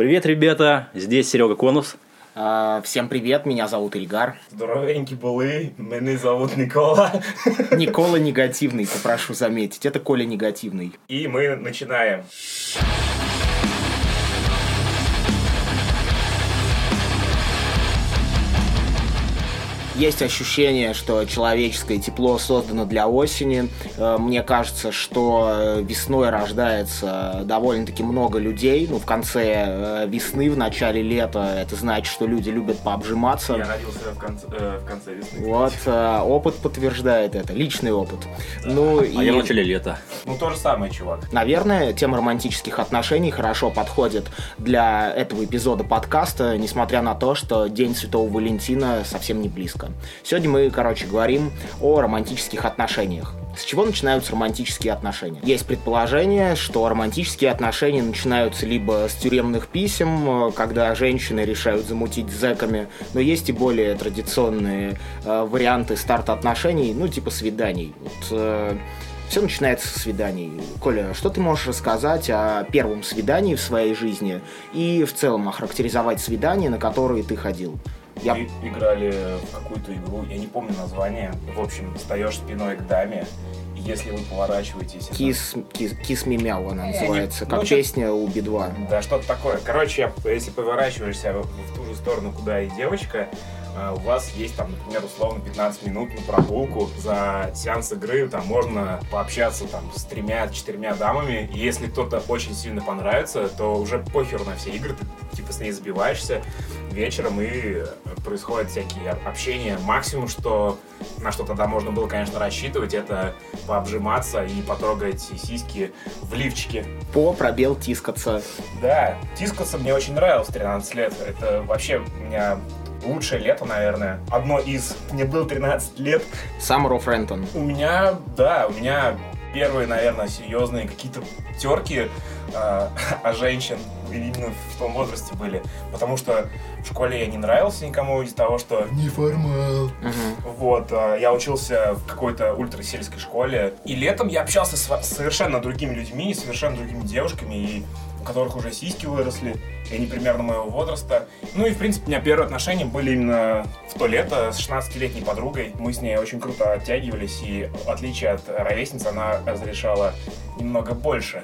Привет, ребята! Здесь Серега Конус. А, Всем привет, меня зовут Ильгар. Здоровенькі були, мене зовут Никола. Никола негативный, попрошу заметить. Это Коля негативный. И мы начинаем. Есть ощущение, что человеческое тепло создано для осени. Э, Мне кажется, что э, весной рождается довольно-таки много людей. Ну, в конце э, весны, в начале лета, это значит, что люди любят пообжиматься. Я родился в конце, э, в конце весны. Вот, э, опыт подтверждает это, личный опыт. Ну, А и... я в начале лета. Ну, то же самое, чувак. Наверное, тема романтических отношений хорошо подходит для этого эпизода подкаста, несмотря на то, что День Святого Валентина совсем не близко. Сегодня мы, короче, говорим о романтических отношениях. С чего начинаются романтические отношения? Есть предположение, что романтические отношения начинаются либо с тюремных писем, э, когда женщины решают замутить с зэками, но есть и более традиционные э, варианты старта отношений, ну, типа свиданий. Вот, э, все начинается со свиданий. Коля, что ты можешь рассказать о первом свидании в своей жизни и в целом охарактеризовать свидания, на которые ты ходил? Я... Мы играли в какую-то игру, я не помню название. В общем, встаешь спиной к даме, и если вы поворачиваетесь... это- Кис, кис, кис Me Meow она Не, не, называется, как ну, песня у Би-2. Да, что-то такое. Короче, если поворачиваешься в, ту же сторону, куда и девочка, э, у вас есть там, например, условно 15 минут на прогулку за сеанс игры, там можно пообщаться там с тремя-четырьмя дамами, и если кто-то очень сильно понравится, то уже похер на все игры, ты типа с ней забиваешься вечером, и э, происходят всякие общения. Максимум, что на что тогда можно было, конечно, рассчитывать, это пообжиматься и потрогать сиськи в лифчике. По пробел тискаться. Да, тискаться мне очень нравилось в 13 лет. Это вообще у меня лучшее лето, наверное. Одно из. Мне было 13 лет. Summer of Renton. У меня, да, у меня первые, наверное, серьезные какие-то терки а женщин именно в том возрасте были. Потому что в школе я не нравился никому из-за того, что неформал. Мгм. Вот, а, я учился в какой-то ультрасельской школе. И летом я общался с совершенно другими людьми, совершенно другими девушками, и у которых уже сиськи выросли, и они примерно моего возраста. Ну и, в принципе, у меня первые отношения были именно в то лето с 16-летней подругой. Мы с ней очень круто оттягивались, и в отличие от ровесницы, она разрешала немного больше.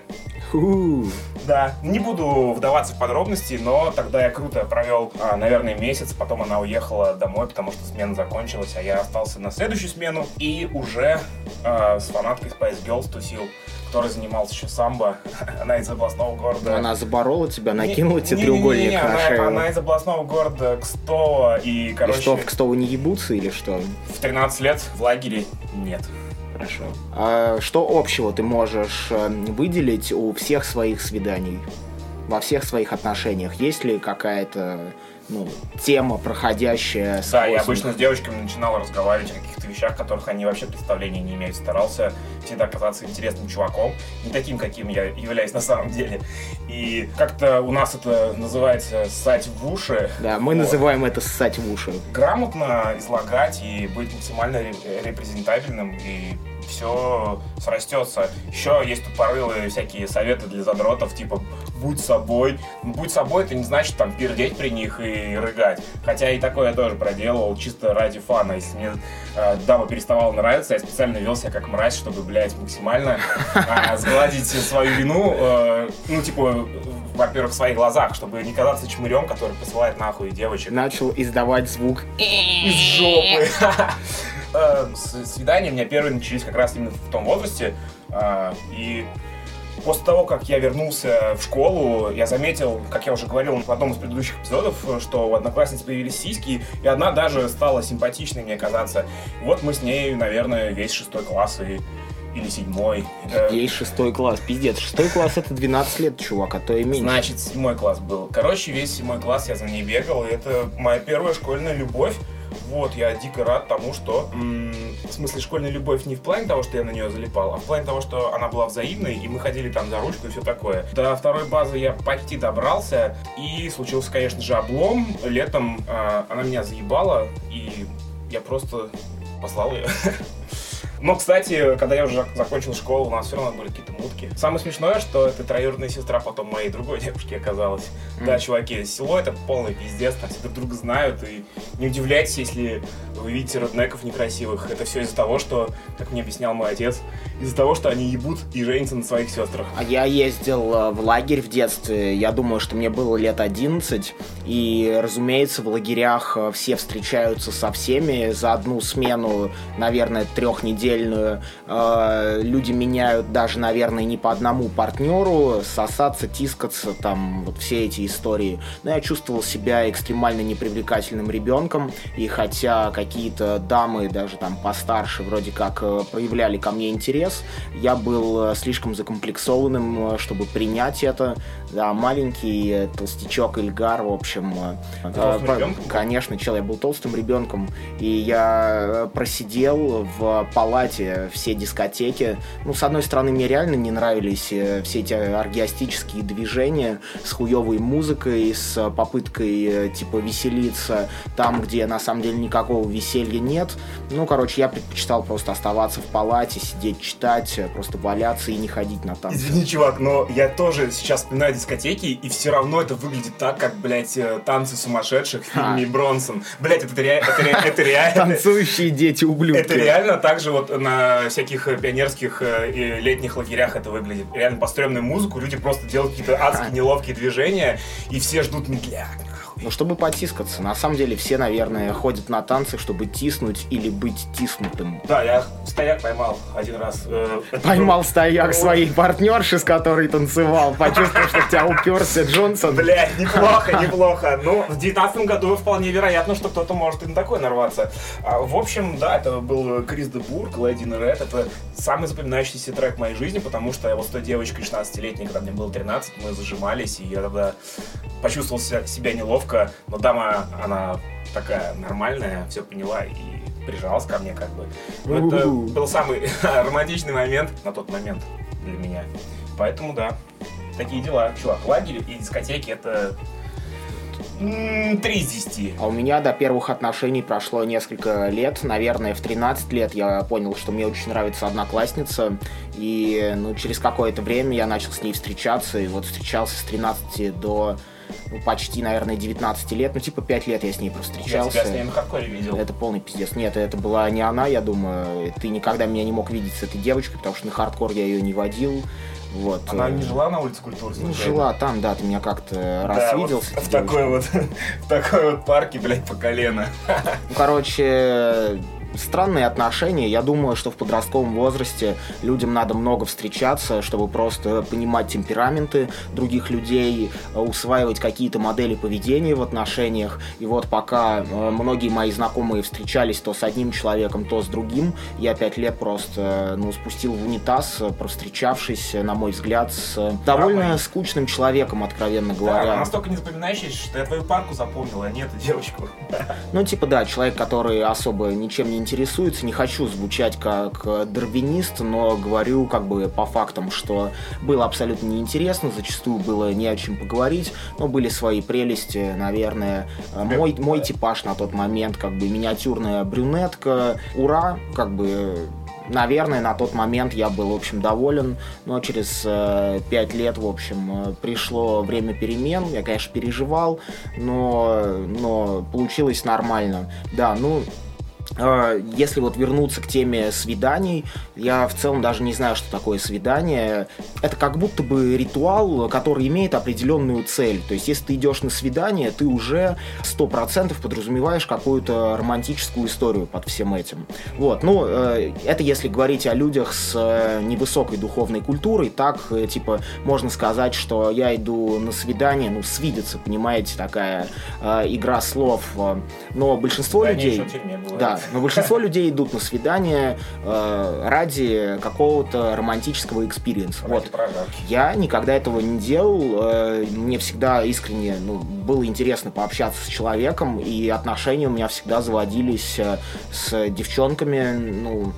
Да, не буду вдаваться в подробности, но тогда я круто провел, а, наверное, месяц, потом она уехала домой, потому что смена закончилась, а я остался на следующую смену и уже а, с фанаткой Spice Girls тусил, который занимался еще самбо, она из областного города. Она заборола тебя, накинула Не- тебе не- треугольник не-не-не, на она, шею. она из областного города Кстово, и, И короче, что, в Кстово не ебутся или что? в 13 лет в лагере нет. Хорошо. А что общего ты можешь э, выделить у всех своих свиданий? Во всех своих отношениях? Есть ли какая-то ну, тема, проходящая Да, я сквозь обычно с девочками начинал разговаривать о каких-то вещах, которых они вообще представления не имеют. Старался всегда казаться интересным чуваком, не таким, каким я являюсь на самом деле. И как-то у нас это называется ссать в уши. Да, мы Вот. называем это ссать в уши. Грамотно излагать и быть максимально ре- репрезентабельным, и все срастется. Еще есть тупорылые всякие советы для задротов, типа будь собой. Будь собой, это не значит там пердеть при них и рыгать. Хотя и такое я тоже проделывал, чисто ради фана. Если мне э, дама переставала нравиться, я специально вел себя как мразь, чтобы, блядь, максимально а, сгладить свою вину, э, ну, типа, во-первых, в своих глазах, чтобы не казаться чмырем, который посылает нахуй девочек Начал издавать звук. из жопы. Э, с- Свидания у меня первые начались как раз именно в том возрасте. а, И после того, как я вернулся в школу, я заметил, как я уже говорил в одном из предыдущих эпизодов, что у одноклассниц появились сиськи, и одна даже стала симпатичной мне казаться. Вот мы с ней, наверное, весь шестой класс и или седьмой. Э, Есть шестой класс. Пиздец, шестой класс это 12 лет, чувак, а то и меньше. Значит, седьмой класс был. Короче, весь седьмой класс я за ней бегал, и это моя первая школьная любовь. Вот, я дико рад тому, что... в смысле, школьная любовь не в плане того, что я на нее залипал, а в плане того, что она была взаимной, и мы ходили там за ручку и все такое. До второй базы я почти добрался, и случился, конечно же, облом. Летом э, она меня заебала, и я просто послал ее. Но, кстати, когда я уже закончил школу, у нас все равно были какие-то мутки. Самое смешное, что это троюродная сестра потом моей другой девушки оказалась. Да, чуваки, село это полный пиздец, там все друг друга знают, и не удивляйтесь, если вы видите роднеков некрасивых. Это все из-за того, что, как мне объяснял мой отец, из-за того, что они ебут и женятся на своих сестрах. А я ездил э, в лагерь в детстве, я думаю, что мне было лет 11, и, разумеется, в лагерях э, все встречаются со всеми за одну смену, наверное, трехнедельную. Э, люди меняют даже, наверное, не по одному партнеру, сосаться, тискаться, там, вот все эти истории. Но я чувствовал себя экстремально непривлекательным ребенком, и хотя какие-то дамы, даже там постарше, вроде как проявляли ко мне интерес, я был слишком закомплексованным, чтобы принять это. Да, маленький толстячок Ильгар, в общем. Э, конечно, чел, я был толстым ребенком, и я просидел в палате все дискотеки. Ну, с одной стороны, мне реально не нравились э, все эти аргиастические движения с хуевой музыкой, с попыткой, э, типа, веселиться там, где на самом деле никакого веселья нет. Ну, короче, я предпочитал просто оставаться в палате, сидеть, читать, просто валяться и не ходить на танцы. Извини, чувак, но я тоже сейчас вспоминаю дискотеки, и все равно это выглядит так, как, блядь, э, танцы сумасшедших в фильме а. Бронсон. Блядь, это, ре- это, ре- это реально... Танцующие дети ублюдки. Это реально так же вот на всяких э, пионерских э, летних лагерях это выглядит. Реально по музыку люди просто делают какие-то адские неловкие движения, и все ждут медляк, ну, чтобы потискаться. На самом деле все, наверное, ходят на танцы, чтобы тиснуть или быть тиснутым. Да, я стояк поймал один раз. Э, поймал стояк своей партнерши, с которой танцевал. Почувствовал, что в тебя уперся Джонсон. Блять, неплохо, неплохо. Ну, в девятнадцатом году вполне вероятно, что кто-то может и на такой нарваться. А, в общем, да, это был Крис де Бург, Лэдди Ред. Это самый запоминающийся трек в моей жизни, потому что я вот с той девочкой 16-летней, когда мне было 13, мы зажимались, и я тогда почувствовал себя неловко, но дама, она такая нормальная, все поняла и прижалась ко мне как бы. Ну, это был самый романтичный момент на тот момент для меня. Поэтому да, такие дела. Чувак, лагерь и дискотеки это Три из десяти. А у меня до первых отношений прошло несколько лет. Наверное, в 13 лет я понял, что мне очень нравится одноклассница. И ну, через какое-то время я начал с ней встречаться. И вот встречался с 13 до ну, почти, наверное, 19 лет, ну, типа, 5 лет я с ней просто встречался. Я тебя с ней на хардкоре видел. Это полный пиздец. Нет, это была не она, я думаю. Ты никогда меня не мог видеть с этой девочкой, потому что на хардкор я ее не водил. Вот. Она не жила на улице культуры? Ну, жила там, да, ты меня как-то раз да, видел. Вот в, такой вот, в такой вот парке, блядь, по колено. Ну, короче, странные отношения. Я думаю, что в подростковом возрасте людям надо много встречаться, чтобы просто понимать темпераменты других людей, усваивать какие-то модели поведения в отношениях. И вот пока э, многие мои знакомые встречались то с одним человеком, то с другим, я пять лет просто ну, спустил в унитаз, провстречавшись, на мой взгляд, с довольно Правый. скучным человеком, откровенно говоря. Да, настолько не запоминающийся, что я твою парку запомнил, а не эту девочку. Ну, типа, да, человек, который особо ничем не интересуется. Не хочу звучать как дарвинист, но говорю как бы по фактам, что было абсолютно неинтересно, зачастую было не о чем поговорить, но были свои прелести, наверное. Мой, мой типаж на тот момент, как бы миниатюрная брюнетка, ура, как бы наверное, на тот момент я был, в общем, доволен, но через э, пять лет, в общем, э, пришло время перемен, я, конечно, переживал, но, но получилось нормально. Да, ну, если вот вернуться к теме свиданий, я в целом даже не знаю, что такое свидание. Это как будто бы ритуал, который имеет определенную цель. То есть, если ты идешь на свидание, ты уже сто процентов подразумеваешь какую-то романтическую историю под всем этим. Вот, ну, э, это если говорить о людях с э, невысокой духовной культурой, так, э, типа, можно сказать, что я иду на свидание, ну, свидеться, понимаете, такая игра слов. Но большинство да, людей... Да, но большинство людей идут на свидание э, ради какого-то романтического экспириенса. Вот. Я никогда этого не делал. Э, мне всегда искренне ну, было интересно пообщаться с человеком, и отношения у меня всегда заводились э, с девчонками, ну,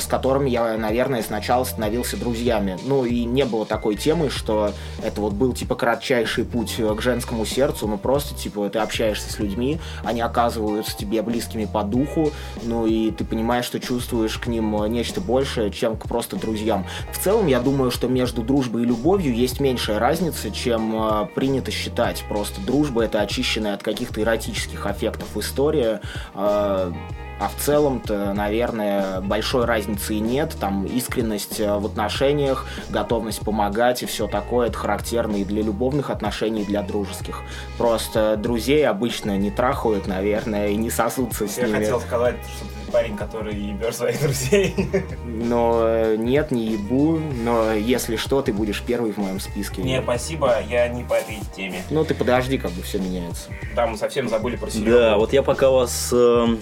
с которыми я, наверное, сначала становился друзьями. Ну и не было такой темы, что это вот был типа кратчайший путь к женскому сердцу, ну просто типа ты общаешься с людьми, они оказываются тебе близкими по духу, ну и ты понимаешь, что чувствуешь к ним нечто большее, чем к просто друзьям. В целом, я думаю, что между дружбой и любовью есть меньшая разница, чем э, принято считать. Просто дружба это очищенная от каких-то эротических аффектов история, э, а в целом-то, наверное, большой разницы и нет. Там искренность э, в отношениях, готовность помогать и все такое, это характерно и для любовных отношений, и для дружеских. Просто друзей обычно не трахают, наверное, и не сосутся с Я ними. хотел сказать, что парень, который ебешь своих друзей. Но э, нет, не ебу, но если что, ты будешь первый в моем списке. Не, спасибо, я не по этой теме. Ну ты подожди, как бы все меняется. Да, мы совсем забыли про Серегу. Да, вот я пока вас э,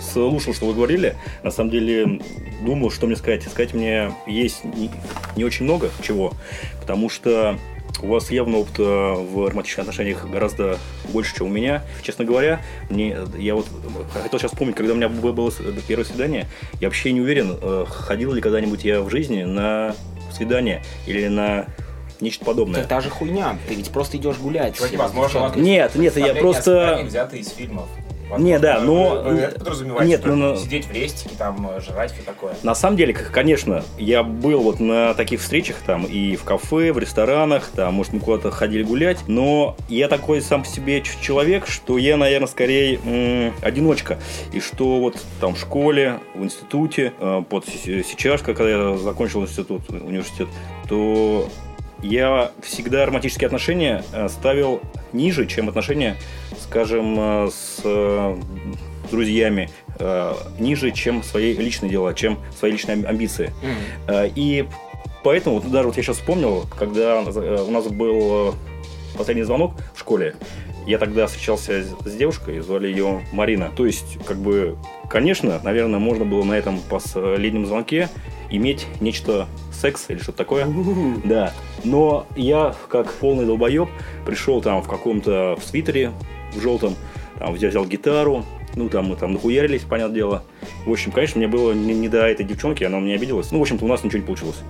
слушал, что вы говорили, на самом деле думал, что мне сказать. Сказать мне есть не, не очень много чего, потому что у вас явно опыт э, в романтических отношениях гораздо больше, чем у меня. Честно говоря, мне, я вот хотел сейчас вспомнить, когда у меня было первое свидание, я вообще не уверен, э, ходил ли когда-нибудь я в жизни на свидание или на нечто подобное. Это та же хуйня, ты ведь просто идешь гулять. Чуваки, с возможно. Нет, нет, я просто... свидании взяты из фильмов. Не, да, но- подразумеваете, Нет, что но- сидеть в рестике, там, жрать, все такое. На самом деле, конечно, я был вот на таких встречах там и в кафе, в ресторанах, там, может, мы куда-то ходили гулять, но я такой сам по себе человек, что я, наверное, скорее м, одиночка. И что вот там в школе, в институте, э, с- сейчас, когда я закончил институт, университет, то я всегда романтические отношения э, ставил ниже, чем отношения, скажем, э, с э, друзьями, э, ниже, чем свои личные дела, чем свои личные ам- амбиции. Э, И поэтому, вот даже вот я сейчас вспомнил, когда у нас был последний звонок в школе, я тогда встречался с девушкой, звали ее Марина. То есть, как бы, конечно, наверное, можно было на этом последнем звонке иметь нечто секс или что-то такое. Да. Но я, как полный долбоеб, пришел там в каком-то в свитере, в желтом, там взял, взял гитару, ну, там мы там нахуярились, понятное дело. В общем, конечно, мне было не, не до этой девчонки, она у меня обиделась. Ну, в общем-то, у нас ничего не получилось.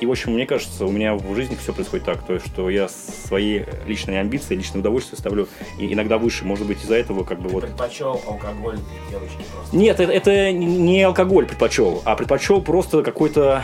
И, в общем, мне кажется, у меня в жизни все происходит так, то есть, что я свои личные амбиции, личные удовольствия ставлю и иногда выше. Может быть, из-за этого как бы вот... Предпочел алкоголь девочки просто. Нет, это, это не алкоголь предпочел, а предпочел просто какой-то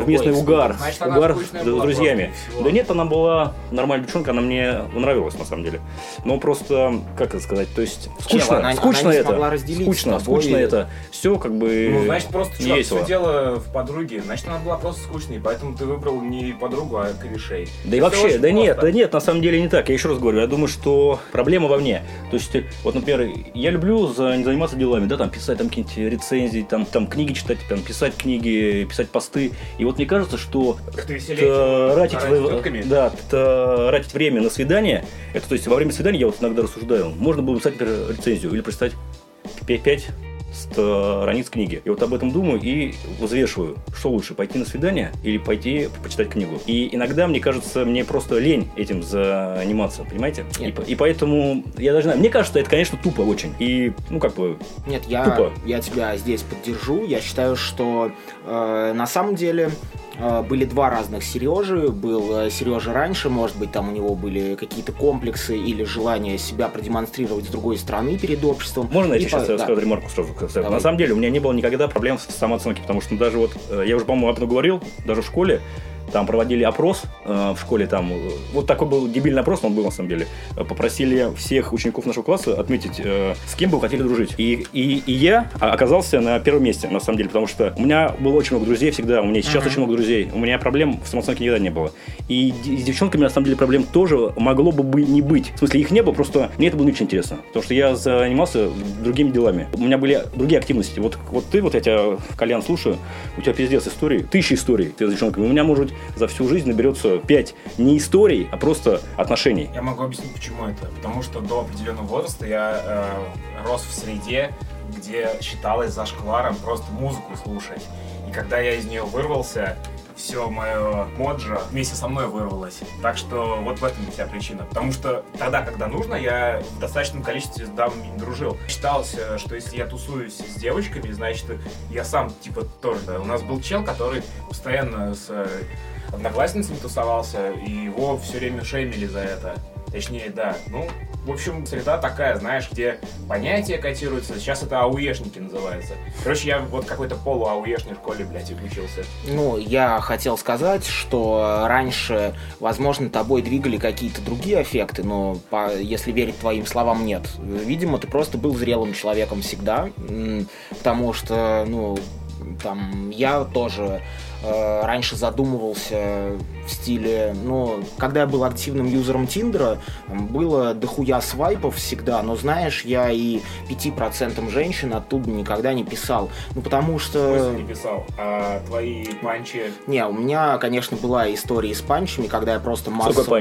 совместный Другой угар. Значит, она угар с друзьями. просто. Да нет, она была нормальная девчонка, она мне нравилась на самом деле. Но просто, как это сказать, то есть скучно, она- она скучно не это. скучно, скучно это. Все как бы Ну, значит, просто, не весело. все дело в подруге. Значит, она была просто скучной, поэтому ты выбрал не подругу, а корешей. Да и Всё вообще, да нет, да просто. нет, на самом деле не так. Я еще раз говорю, я думаю, что проблема во мне. То есть, вот, например, я люблю за- заниматься делами, да, там писать там какие-нибудь рецензии, там, там книги читать, там писать книги, писать посты. И вот мне кажется, что веселее, тратить, в- да, тратить время на свидание, это то есть во время свидания я вот иногда рассуждаю, можно было бы написать например, рецензию или прочитать 5 страниц книги. И вот об этом думаю и взвешиваю, что лучше, пойти на свидание или пойти почитать книгу. И иногда, мне кажется, мне просто лень этим заниматься, понимаете? И, Нет. по- и поэтому я даже знаю, мне кажется, это, конечно, тупо очень. И, ну, как бы, Нет, я, Тупо. я тебя здесь поддержу. Я считаю, что э, на самом деле были два разных Сережи. Был э, Сережа раньше, может быть, там у него были какие-то комплексы или желание себя продемонстрировать с другой стороны перед обществом. Можно я И сейчас по- да. скажу ремарку сразу? Кстати, Давай. На самом деле у меня не было никогда проблем с самооценкой, потому что даже вот, э, я уже, по-моему, об этом говорил, даже в школе, там проводили опрос э, в школе, там, э, вот такой был дебильный опрос, но он был на самом деле. Э, Попросили всех учеников нашего класса отметить, э, с кем бы вы хотели дружить. И, и, и я оказался на первом месте, на самом деле, потому что у меня было очень много друзей всегда, у меня сейчас Мгм. очень много друзей, у меня проблем в самооценке никогда не было. И с девчонками, на самом деле, проблем тоже могло бы не быть. В смысле, их не было, просто мне это было не очень интересно. Потому что я занимался другими делами. У меня были другие активности. Вот, вот ты, вот я тебя, Колян, слушаю, у тебя пиздец истории, тысячи историй ты с девчонками. У меня, может, за всю жизнь наберется пять не историй, а просто отношений. Я могу объяснить, почему это. Потому что до определенного возраста я э, рос в среде, где считалось зашкваром просто музыку слушать. И когда я из нее вырвался, все мое моджа вместе со мной вырвалось. Так что вот в этом вся причина. Потому что тогда, когда нужно, я в достаточном количестве с дамами дружил. Считалось, что если я тусуюсь с девочками, значит, я сам, типа, тоже, да. У нас был чел, который постоянно с э, одноклассницами тусовался, и его все время шеймили за это. Точнее, да. Ну, в общем, среда такая, знаешь, где понятия котируются. Сейчас это ауешники называется. Короче, я вот какой-то полу-ауешной школе, блядь, учился. Ну, я хотел сказать, что раньше, возможно, тобой двигали какие-то другие аффекты, но по, если верить твоим словам, нет. Видимо, ты просто был зрелым человеком всегда, потому что, ну, там, я тоже э, раньше задумывался в стиле, ну, когда я был активным юзером Тиндера, было дохуя свайпов всегда, но знаешь, я и 5% женщин оттуда никогда не писал. Ну, потому что... не писал? А твои панчи? Не, у меня, конечно, была история с панчами, когда я просто массово...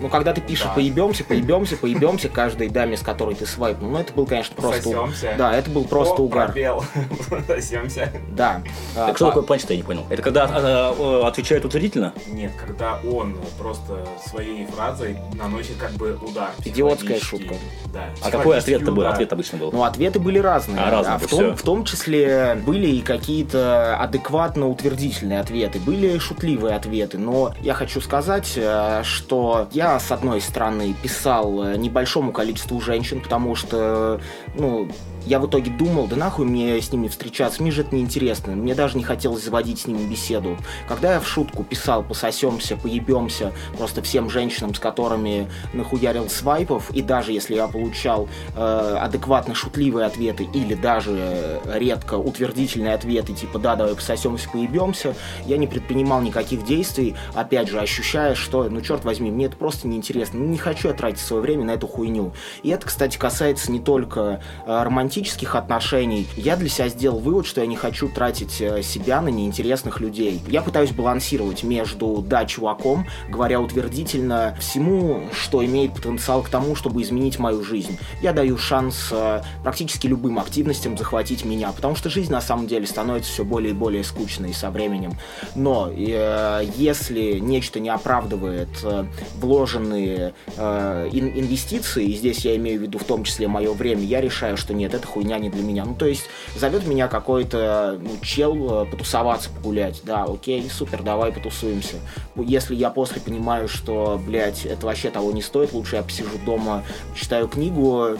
Ну, когда ты пишешь да. поебемся, поебемся, поебемся каждой даме, с которой ты свайпнул, ну, это был, конечно, просто... Сосемся. Да, это был просто О, угар. пробел. Сосемся. Да. Так а, что такое панч-то, я не понял. Это когда а, а, отвечают утвердительно? Нет, когда он просто своей фразой наносит как бы удар. Идиотская шутка. Да. А какой ответ-то был? Ответ обычно был. Ну, ответы были разные. А, разные, а в, том, в том числе были и какие-то адекватно утвердительные ответы, были шутливые ответы. Но я хочу сказать, э, что я, с одной стороны, писал небольшому количеству женщин, потому что, ну, я в итоге думал, да нахуй мне с ними встречаться, мне же это неинтересно, мне даже не хотелось заводить с ними беседу. Когда я в шутку писал пососемся, поебемся просто всем женщинам, с которыми нахуярил свайпов, и даже если я получал э, адекватно шутливые ответы или даже редко утвердительные ответы, типа да, давай пососемся, поебемся, я не предпринимал никаких действий, опять же, ощущая, что, ну черт возьми, мне это просто неинтересно, ну не хочу я тратить свое время на эту хуйню. И это, кстати, касается не только э, романтики романтических отношений, я для себя сделал вывод, что я не хочу тратить э, себя на неинтересных людей. Я пытаюсь балансировать между «да, чуваком», говоря утвердительно всему, что имеет потенциал к тому, чтобы изменить мою жизнь. Я даю шанс э, практически любым активностям захватить меня, потому что жизнь на самом деле становится все более и более скучной со временем. Но э, если нечто не оправдывает э, вложенные э, инвестиции, и здесь я имею в виду в том числе мое время, я решаю, что нет, это хуйня не для меня. Ну, то есть, зовет меня какой-то ну, чел э, потусоваться, погулять. Да, окей, супер, давай потусуемся. Если я после понимаю, что, блядь, это вообще того не стоит, лучше я посижу дома, читаю книгу,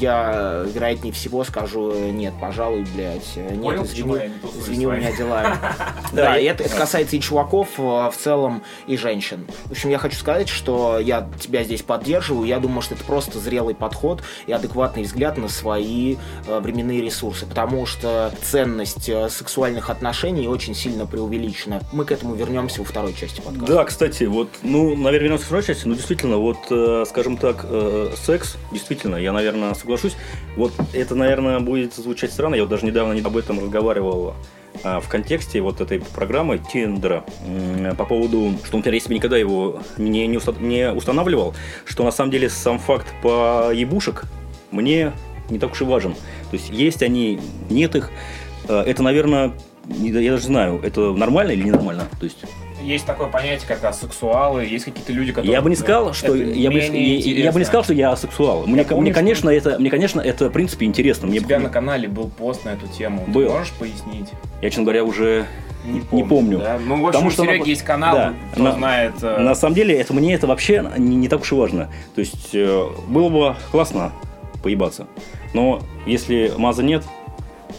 я, вероятнее всего, скажу, нет, пожалуй, блядь, нет, Понял, извини, извини, у меня дела. Да, и это касается и чуваков э, в целом, и женщин. В общем, я хочу сказать, что я тебя здесь поддерживаю, я думаю, что это просто зрелый подход и адекватный взгляд на свои э, временные ресурсы, потому что ценность э, сексуальных отношений очень сильно преувеличена. Мы к этому вернемся во второй части подкаста. Да, кстати, вот, ну, наверное, вернемся во второй части, но действительно, вот, скажем так, секс, действительно, я, наверное, соглашусь. Вот это, наверное, будет звучать странно. Я вот даже недавно об этом разговаривал а, в контексте вот этой программы Тиндера по поводу, что, например, если бы никогда его не, не, не устанавливал, что на самом деле сам факт по ебушек мне не так уж и важен. То есть есть они, нет их. А, это, наверное, я даже знаю, это нормально или ненормально. То есть есть такое понятие, как асексуалы, есть какие-то люди, которые... Я бы не сказал, что я бы, я, я бы не сказал, что я асексуал. Мне, помню, мне, конечно, что... это, мне, конечно, это в принципе интересно. Мне... У тебя на канале был пост на эту тему. Был. Ты можешь пояснить? Я, честно говоря, уже не помню. Не помню. Да? Ну, в общем, Потому, у Сереги на... есть канал, да. кто на... знает... Э... На самом деле, это мне это вообще не, не так уж и важно. То есть, э, было бы классно поебаться. Но если маза нет,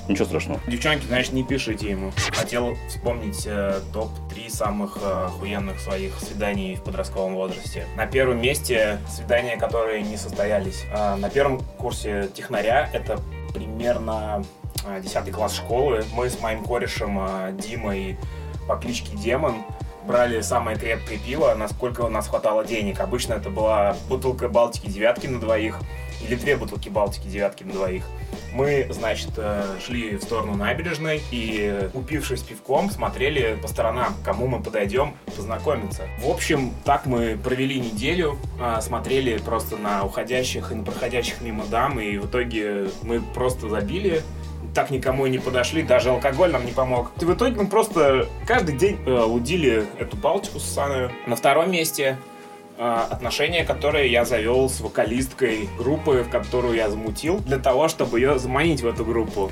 Ничего страшного. Девчонки, значит, не пишите ему. Хотел вспомнить э, топ-3 самых э, охуенных своих свиданий в подростковом возрасте. На первом месте свидания, которые не состоялись. Э, на первом курсе технаря это примерно э, 10 класс школы. Мы с моим корешем э, Димой по кличке Демон брали самое крепкое пиво, насколько у нас хватало денег. Обычно это была бутылка Балтики девятки на двоих или две бутылки Балтики девятки на двоих. Мы, значит, э, шли в сторону набережной и, упившись пивком, смотрели по сторонам, кому мы подойдем познакомиться. В общем, так мы провели неделю, а, смотрели просто на уходящих и на проходящих мимо дам, и в итоге мы просто забили так никому и не подошли, даже алкоголь нам не помог. И в итоге мы просто каждый день э, лудили эту палочку с. На втором месте отношения, которые я завел с вокалисткой группы, в которую я замутил, для того, чтобы ее заманить в эту группу.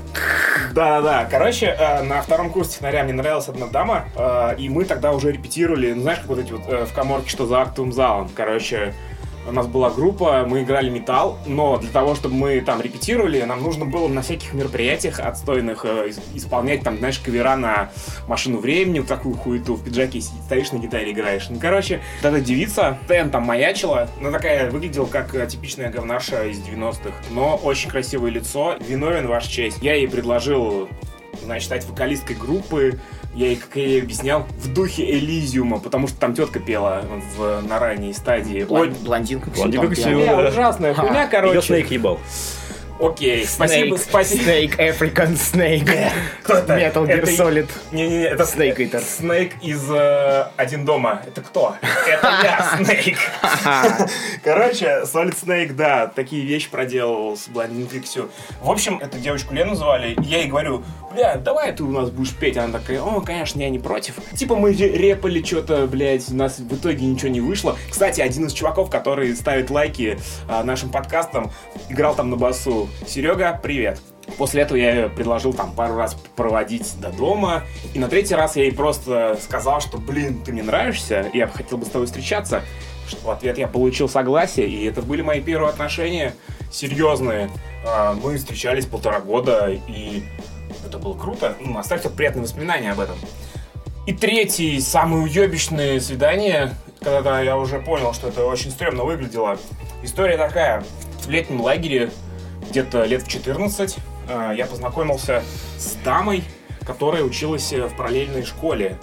Да-да-да. Короче, э, на втором курсе технаря мне нравилась одна дама, э, и мы тогда уже репетировали, ну, знаешь, как вот эти вот э, в коморке, что за актовым залом. Короче, у нас была группа, мы играли металл, но для того, чтобы мы там репетировали, нам нужно было на всяких мероприятиях отстойных э, ис- исполнять там, знаешь, кавера на машину времени, вот такую хуету, в пиджаке стоишь на гитаре играешь. Ну, короче, вот эта девица, Тен там маячила, она такая выглядела как э, типичная говнаша из 90-х, но очень красивое лицо, виновен ваш честь. Я ей предложил значит, стать вокалисткой группы. Я ей, как я ей объяснял, в духе Элизиума, потому что там тетка пела в, на ранней стадии. Ой, Блон- Блондинка Блондинка ужасная хуйня, Ее короче. Снейк ебал. Окей, спасибо, спасибо. Snake, African Snake. Кто это? Metal Gear Solid. Не-не-не, это Snake Eater. Снейк из э, Один дома. Это кто? Это я, Снейк. Короче, Solid Snake, да, такие вещи проделывал с Ксю. В общем, эту девочку Лену звали. Я ей говорю, бля, давай ты у нас будешь петь. Она такая, о, конечно, я не против. Типа мы ре- репали что-то, блядь, у нас в итоге ничего не вышло. Кстати, один из чуваков, который ставит лайки а, нашим подкастам, играл там на басу. Серега, привет. После этого я предложил там пару раз проводить до дома. И на третий раз я ей просто сказал, что, блин, ты мне нравишься, я бы хотел бы с тобой встречаться. Что в ответ я получил согласие, и это были мои первые отношения серьезные. А, Мы встречались полтора года, и это было круто. Ну, оставьте приятные воспоминания об этом. И третий, самое уебищное свидание, когда я уже понял, что это очень стрёмно выглядело. История такая. В летнем лагере, где-то лет в 14, э, я познакомился с дамой, которая училась э, в параллельной школе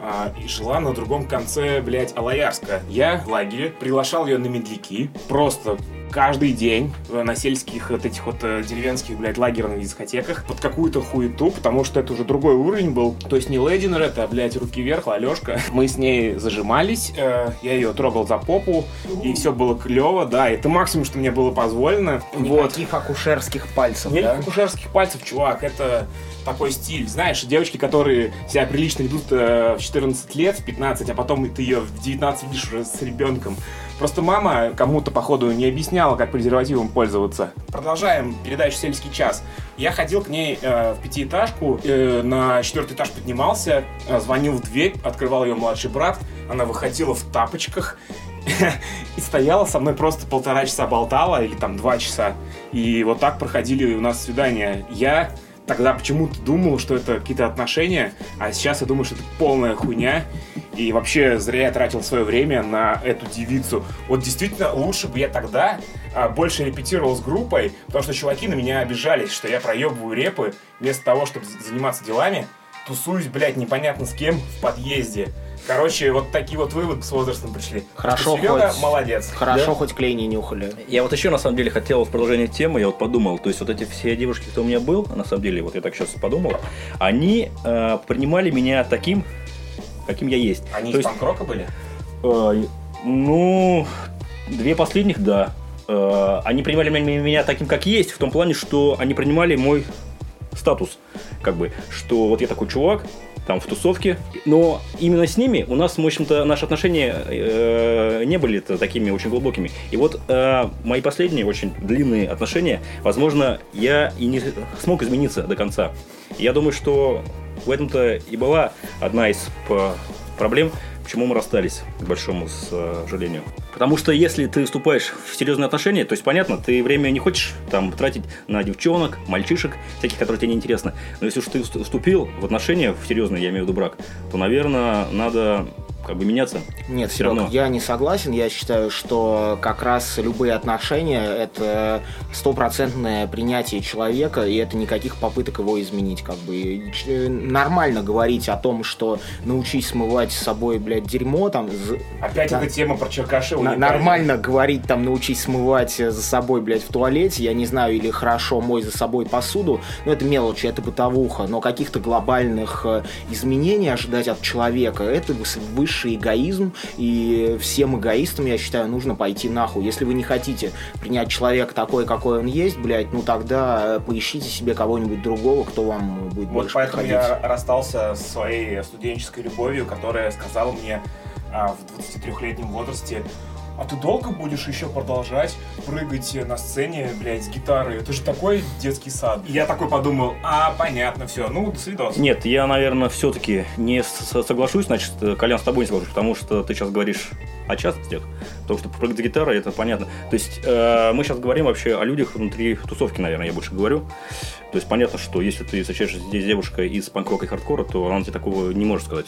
а, и жила на другом конце, блядь, Алаярска. Я лагере приглашал ее на медляки, просто каждый день э, на сельских вот этих вот э, деревенских, блядь, лагерных дискотеках под какую-то хуету, потому что это уже другой уровень был. То есть не Лединер это, блядь, руки вверх, Алешка. Мы с ней зажимались, э, я ее трогал за попу, и все было клево, да, это максимум, что мне было позволено. Вот. Никаких акушерских пальцев, Нет да? акушерских пальцев, чувак, это такой стиль. Знаешь, девочки, которые себя прилично ведут э, в 14 лет, в 15, а потом ты ее в 19 видишь уже с ребенком. Просто мама кому-то, походу, не объясняла, как презервативом пользоваться. Продолжаем передачу «Сельский час». Я ходил к ней э, в пятиэтажку, э, на четвертый этаж поднимался, э, звонил в дверь, открывал ее младший брат, она выходила в тапочках, и стояла со мной просто полтора часа болтала, или там два часа. И вот так проходили у нас свидания. Я тогда почему-то думал, что это какие-то отношения, а сейчас я думаю, что это полная хуйня. И вообще зря я тратил свое время на эту девицу. Вот действительно, лучше бы я тогда а, больше репетировал с группой, потому что чуваки на меня обижались, что я проебываю репы, вместо того, чтобы заниматься делами, тусуюсь, блядь, непонятно с кем в подъезде. Короче, вот такие вот выводы с возрастом пришли. Хорошо Серега хоть- молодец. Хорошо, Да. хоть клей не нюхали. Я вот еще на самом деле хотел в продолжение темы, я вот подумал, то есть вот эти все девушки, кто у меня был, на самом деле, вот я так сейчас подумал, они э, принимали меня таким, каким я есть. Они То из есть, панк-рока были? э, ну, две последних, да. Э, они принимали меня, меня таким, как есть, в том плане, что они принимали мой статус, как бы, что вот я такой чувак, там в тусовке, но именно с ними у нас, в общем-то, наши отношения э, не были такими очень глубокими. И вот э, мои последние очень длинные отношения, возможно, я и не смог измениться до конца. Я думаю, что в этом-то и была одна из п- проблем, почему мы расстались, к большому сожалению. Потому что если ты вступаешь в серьезные отношения, то есть понятно, ты время не хочешь там тратить на девчонок, мальчишек, всяких, которые тебе не интересны. Но если уж ты вст- вступил в отношения, в серьезные, я имею в виду брак, то, наверное, надо как бы меняться. Нет, Серег, равно. я не согласен. Я считаю, что как раз любые отношения – это стопроцентное принятие человека, и это никаких попыток его изменить. Как бы. И ч- Нормально говорить о том, что научись смывать с собой, блядь, дерьмо, там, Опять Да. эта тема про черкаши. На- нормально говорить, там, научись смывать э, за собой, блядь, в туалете, я не знаю, или хорошо мой за собой посуду, но это мелочи, это бытовуха, но каких-то глобальных э, изменений ожидать от человека, это выс- чистейший эгоизм, и всем эгоистам, я считаю, нужно пойти нахуй. Если вы не хотите принять человека такой, какой он есть, блядь, ну тогда поищите себе кого-нибудь другого, кто вам будет Вот больше поэтому подходить. я расстался со своей студенческой любовью, которая сказала мне а, в 23-летнем возрасте, а ты долго будешь еще продолжать прыгать на сцене, блядь, с гитарой? Это же такой детский сад. И я такой подумал, а, понятно, все, ну, до свидос. Нет, я, наверное, все-таки не соглашусь, значит, э, Колян, с тобой не соглашусь, потому что ты сейчас говоришь о частностях, потому что прыгать с гитарой, это понятно. То есть э, мы сейчас говорим вообще о людях внутри тусовки, наверное, я больше говорю. То есть понятно, что если ты встречаешься здесь девушка из панк-рока и хардкора, то она тебе такого не может сказать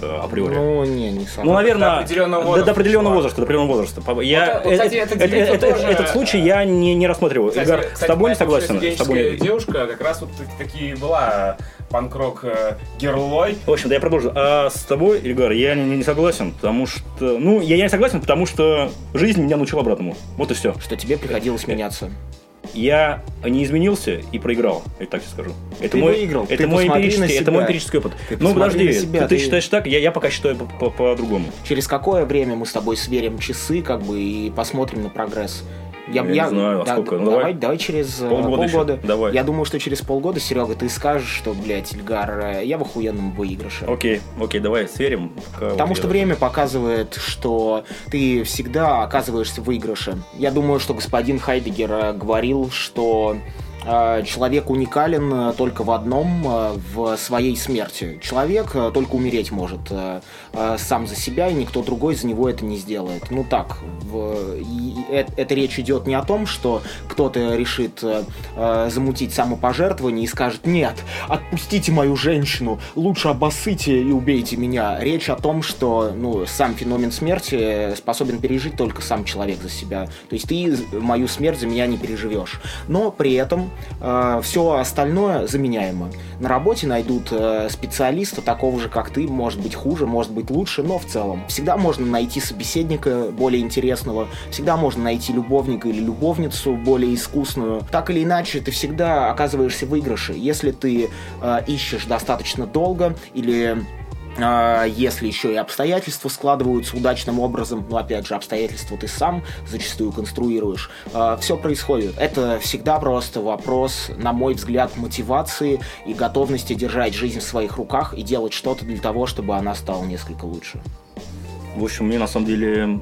э, априори. Ну, не, не сам. Ну, наверное, До определенного возраста, до определенного возраста, до определенного возраста. Я, Вот, кстати, э, это э, делится это- тоже, этот случай я не, не рассматриваю. Кстати, Игорь, кстати, с тобой не согласен. С тобой девушка как раз вот так- таки была панк-рок э, герлой. В общем, да я продолжу. А с тобой, Ильгар, я не, не согласен, потому что... Ну, я, я не согласен, потому что жизнь меня научила обратному. Вот и все. Что тебе приходилось меняться. Я не изменился и проиграл, я так тебе скажу. Это Ты мой, выиграл, Это ты мой эмпирический, на это мой эмпирический опыт. Ты ну, подожди, на себя, ты, ты считаешь так? Я, я пока считаю по- по- по-другому. Через какое время мы с тобой сверим часы, как бы, и посмотрим на прогресс? Я не знаю, а да, сколько? Ну, давай, давай. давай через э, Полгода еще. полгода. Давай. Я думаю, что через полгода, Серега, ты скажешь, что, блядь, Ильгар, э, я в охуенном выигрыше. Окей, окей, давай сверим. Потому что я- время показывает, что ты всегда оказываешься в выигрыше. Я думаю, что господин Хайдегер э, говорил, что человек уникален э, только в одном, э, в своей смерти. Человек э, только умереть может сам за себя, и никто другой за него это не сделает. Ну так, в- и э- эта речь идет не о том, что кто-то решит замутить самопожертвование и скажет, нет, отпустите мою женщину, лучше обоссыте и убейте меня. Речь о том, что ну, сам феномен смерти способен пережить только сам человек за себя. То есть ты мою смерть за меня не переживешь. Но при этом все остальное заменяемо. На работе найдут э, специалиста такого же, как ты, может быть хуже, может быть лучше, но в целом. Всегда можно найти собеседника более интересного, всегда можно найти любовника или любовницу более искусную. Так или иначе, ты всегда оказываешься в выигрыше. Если ты э, ищешь достаточно долго или если еще и обстоятельства складываются удачным образом, ну, опять же, обстоятельства ты сам зачастую конструируешь, все происходит. Это всегда просто вопрос, на мой взгляд, мотивации и готовности держать жизнь в своих руках и делать что-то для того, чтобы она стала несколько лучше. В общем, мне на самом деле...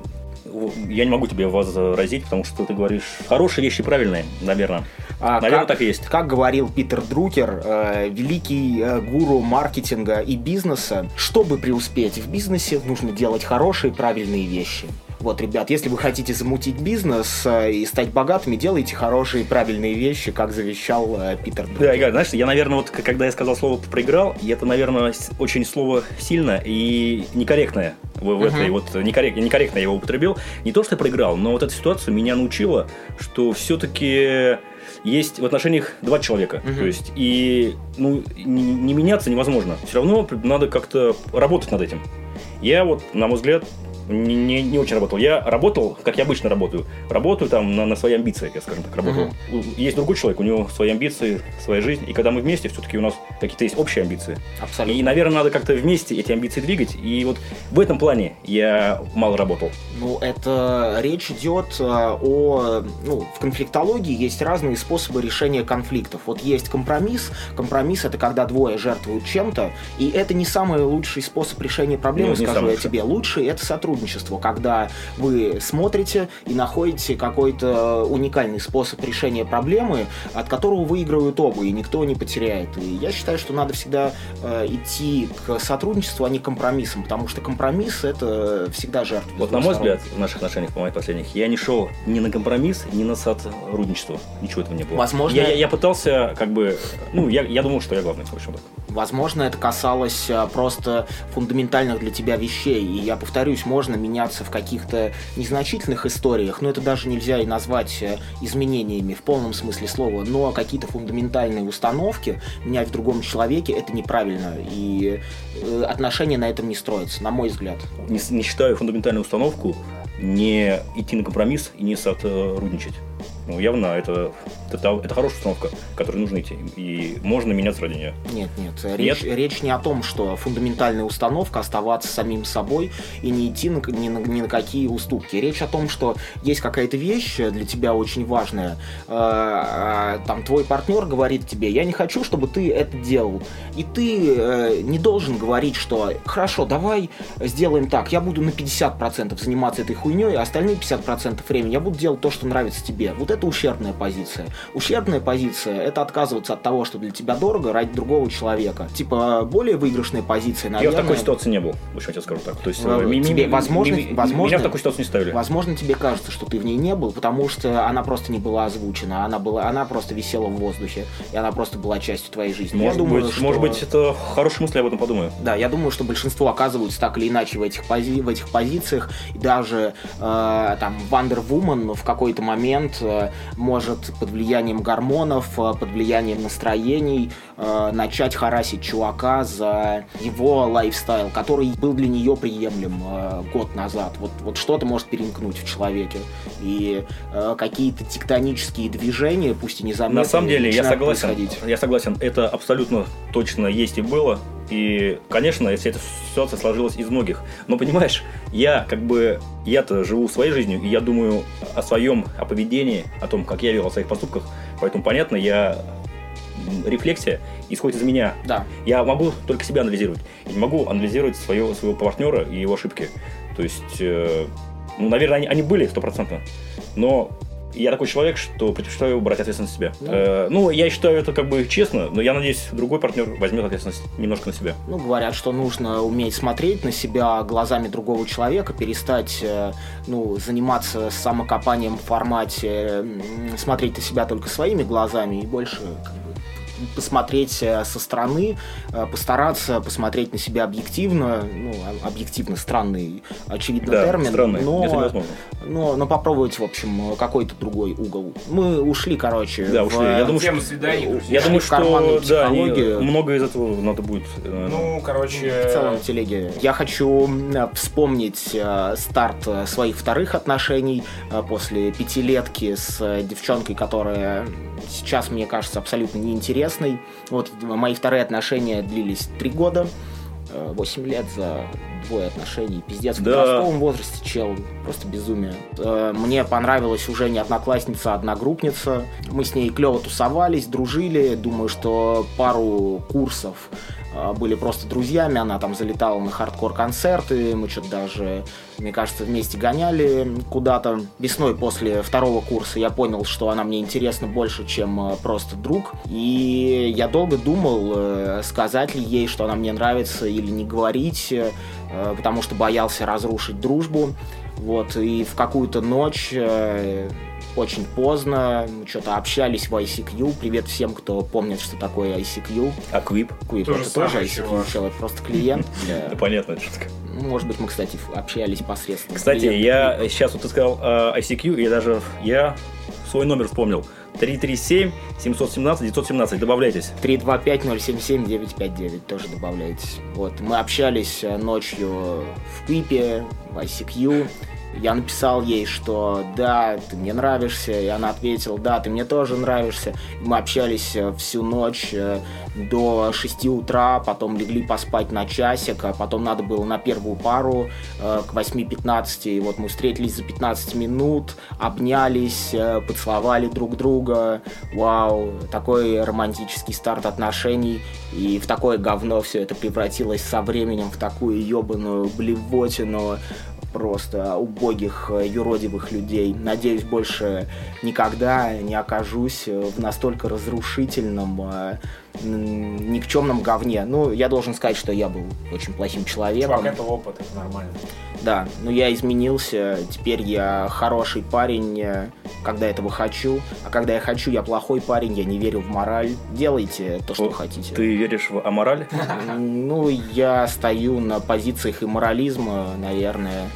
Я не могу тебе возразить, потому что ты говоришь хорошие вещи правильные, наверное. А Наверное, как, так и есть. Как говорил Питер Друкер, э, великий э, гуру маркетинга и бизнеса, чтобы преуспеть в бизнесе, нужно делать хорошие, правильные вещи. Вот, ребят, если вы хотите замутить бизнес э, и стать богатыми, делайте хорошие, правильные вещи, как завещал э, Питер Друкер. Да, Игорь, знаешь, я, наверное, вот когда я сказал слово «проиграл», и это, наверное, очень слово сильно и некорректное в, в Мгм. этой вот некоррект, некорректно я его употребил. Не то, что я проиграл, но вот эта ситуация меня научила, что все-таки есть в отношениях два человека. Мгм. То есть, и ну, не, не меняться невозможно. Все равно надо как-то работать над этим. Я вот, на мой взгляд, не, не, не очень работал. Я работал, как я обычно работаю. Работаю там на, на свои амбиции, я скажем так, работал. У- Есть другой человек, у него свои амбиции, своя жизнь. И когда мы вместе, все-таки у нас какие-то есть общие амбиции. Абсолютно. И, наверное, надо как-то вместе эти амбиции двигать. И вот в этом плане я мало работал. Ну, это речь идет э, о... Ну, в конфликтологии есть разные способы решения конфликтов. Вот есть компромисс. Компромисс — это когда двое жертвуют чем-то, и это не самый лучший способ решения проблемы, Ну, скажу я тебе. Лучший — это сотрудничество, когда вы смотрите и находите какой-то уникальный способ решения проблемы, от которого выигрывают оба, и никто не потеряет. И я считаю, что надо всегда э, идти к сотрудничеству, а не к компромиссам, потому что компромисс — это всегда жертва. Вот на мой взгляд, в наших отношениях, по моих последних, я не шел ни на компромисс, ни на сотрудничество. Ничего этого не было. Возможно- Я, я- я пытался, как бы, ну, я, я думал, что я главный, в общем так. Возможно, это касалось а, просто фундаментальных для тебя вещей. И я повторюсь, можно меняться в каких-то незначительных историях, но это даже нельзя и назвать э, изменениями в полном смысле слова. Но какие-то фундаментальные установки менять в другом человеке это неправильно. И э, отношения на этом не строятся, на мой взгляд. Не, не считаю фундаментальную установку не идти на компромисс и не сотрудничать. Ну, явно это это, это хорошая установка, к которой нужно идти. И можно меняться ради нее. Нет, нет. Речь, нет? речь не о том, что фундаментальная установка оставаться самим собой и не идти на, ни, на, ни на какие уступки. Речь о том, что есть какая-то вещь для тебя очень важная. Э, там твой партнер говорит тебе, я не хочу, чтобы ты это делал. И ты э, не должен говорить, что хорошо, давай сделаем так, я буду на 50% заниматься этой хуйней, а остальные 50% времени я буду делать то, что нравится тебе. Вот это ущербная позиция. Ущербная позиция – это отказываться от того, что для тебя дорого, ради другого человека. Типа, более выигрышная позиция, наверное... Я в такой ситуации не был, в общем, я тебе скажу так. То есть, э, тебе, возможно, возможно, меня в такую ситуацию не ставили. Возможно, тебе кажется, что ты в ней не был, потому что она просто не была озвучена, она, была, она просто висела в воздухе, и она просто была частью твоей жизни. Может, я думаю, быть, что... может быть, это хорошая мысль, я об этом подумаю. Да, я думаю, что большинство оказываются так или иначе в этих, пози... в этих позициях, и даже э, там Wonder Woman в какой-то момент э, может под влиянием гормонов, э, под влиянием настроений э, начать харасить чувака за его лайфстайл, который был для нее приемлем э, год назад. Вот, вот что-то может перемкнуть в человеке. И какие-то тектонические движения, пусть и незаметные, На самом деле, я согласен, я согласен, это абсолютно точно есть и было. И, конечно, если эта ситуация сложилась из многих. Но понимаешь, я как бы, я-то живу своей жизнью, и я думаю о своем, о поведении, о том, как я вел о своих поступках. Поэтому, понятно, я рефлексия исходит из меня. Да. Я могу только себя анализировать. Я не могу анализировать своего, своего партнера и его ошибки. То есть, э, ну, наверное, они, они были стопроцентно. Но я такой человек, что предпочитаю брать ответственность на себя. Да. Э, ну, я считаю это как бы честно, но я надеюсь, другой партнер возьмет ответственность немножко на себя. Ну, говорят, что нужно уметь смотреть на себя глазами другого человека, перестать, э, ну, заниматься самокопанием в формате, м, смотреть на себя только своими глазами и больше как бы, посмотреть э, со стороны, э, постараться посмотреть на себя объективно, ну, а- объективно странный, очевидно, Да, термин, странный, но, но, но попробовать, в общем, какой-то другой угол. Мы ушли, короче, Да, в, ушли. Я думаю, Тема что- Я думаю, в карманную что да, психологию. много из этого надо будет. э, Ну, короче... в целом телеге. Я хочу вспомнить э, старт э, своих вторых отношений э, после пятилетки с э, девчонкой, которая сейчас, мне кажется, абсолютно неинтересной. Вот мои вторые отношения длились три года. Э, Восемь лет за двое отношений. Пиздец, в Да. подростковом возрасте чел. Просто безумие. Э, Мне понравилась уже не одноклассница, а одногруппница. Мы с ней клево тусовались, дружили. Думаю, что пару курсов были просто друзьями. Она там залетала на хардкор-концерты. Мы что-то даже, мне кажется, вместе гоняли куда-то. Весной после второго курса я понял, что она мне интересна больше, чем э, просто друг. И я долго думал, э, сказать ли ей, что она мне нравится, или не говорить, э, потому что боялся разрушить дружбу. Вот, и в какую-то ночь очень поздно, мы что-то общались в ICQ. Привет всем, кто помнит, что такое ICQ. А Квип? Quip, То это тоже ICQ, чувак. чел, это просто клиент. Да, понятно, шутка. Может быть, мы, кстати, общались посредством. Кстати, я Quip. сейчас вот ты сказал э, ICQ, я даже я свой номер вспомнил. 337 717 917. Добавляйтесь. 325-077-959 тоже добавляйтесь. Вот, мы общались э, ночью в Квипе, в ICQ. Я написал ей, что да, ты мне нравишься, и она ответила, да, ты мне тоже нравишься. Мы общались э, всю ночь э, до 6 утра, потом легли поспать на часик, а потом надо было на первую пару э, к 8.15. И вот мы встретились за 15 минут, обнялись, поцеловали друг друга. Вау, такой романтический старт отношений. И в такое говно все это превратилось со временем в такую ебаную блевотину просто убогих, э, юродивых людей. Надеюсь, больше никогда не окажусь э, в настолько разрушительном, э, никчемном говне. Ну, я должен сказать, что я был очень плохим человеком. Чувак, это опыт, это нормально. Да, но я изменился, теперь я хороший парень, э, когда этого хочу, а когда я хочу, я плохой парень, я не верю в мораль. Делайте то, что О, хотите. Ты веришь в амораль? Ну, я стою на позициях имморализма, наверное.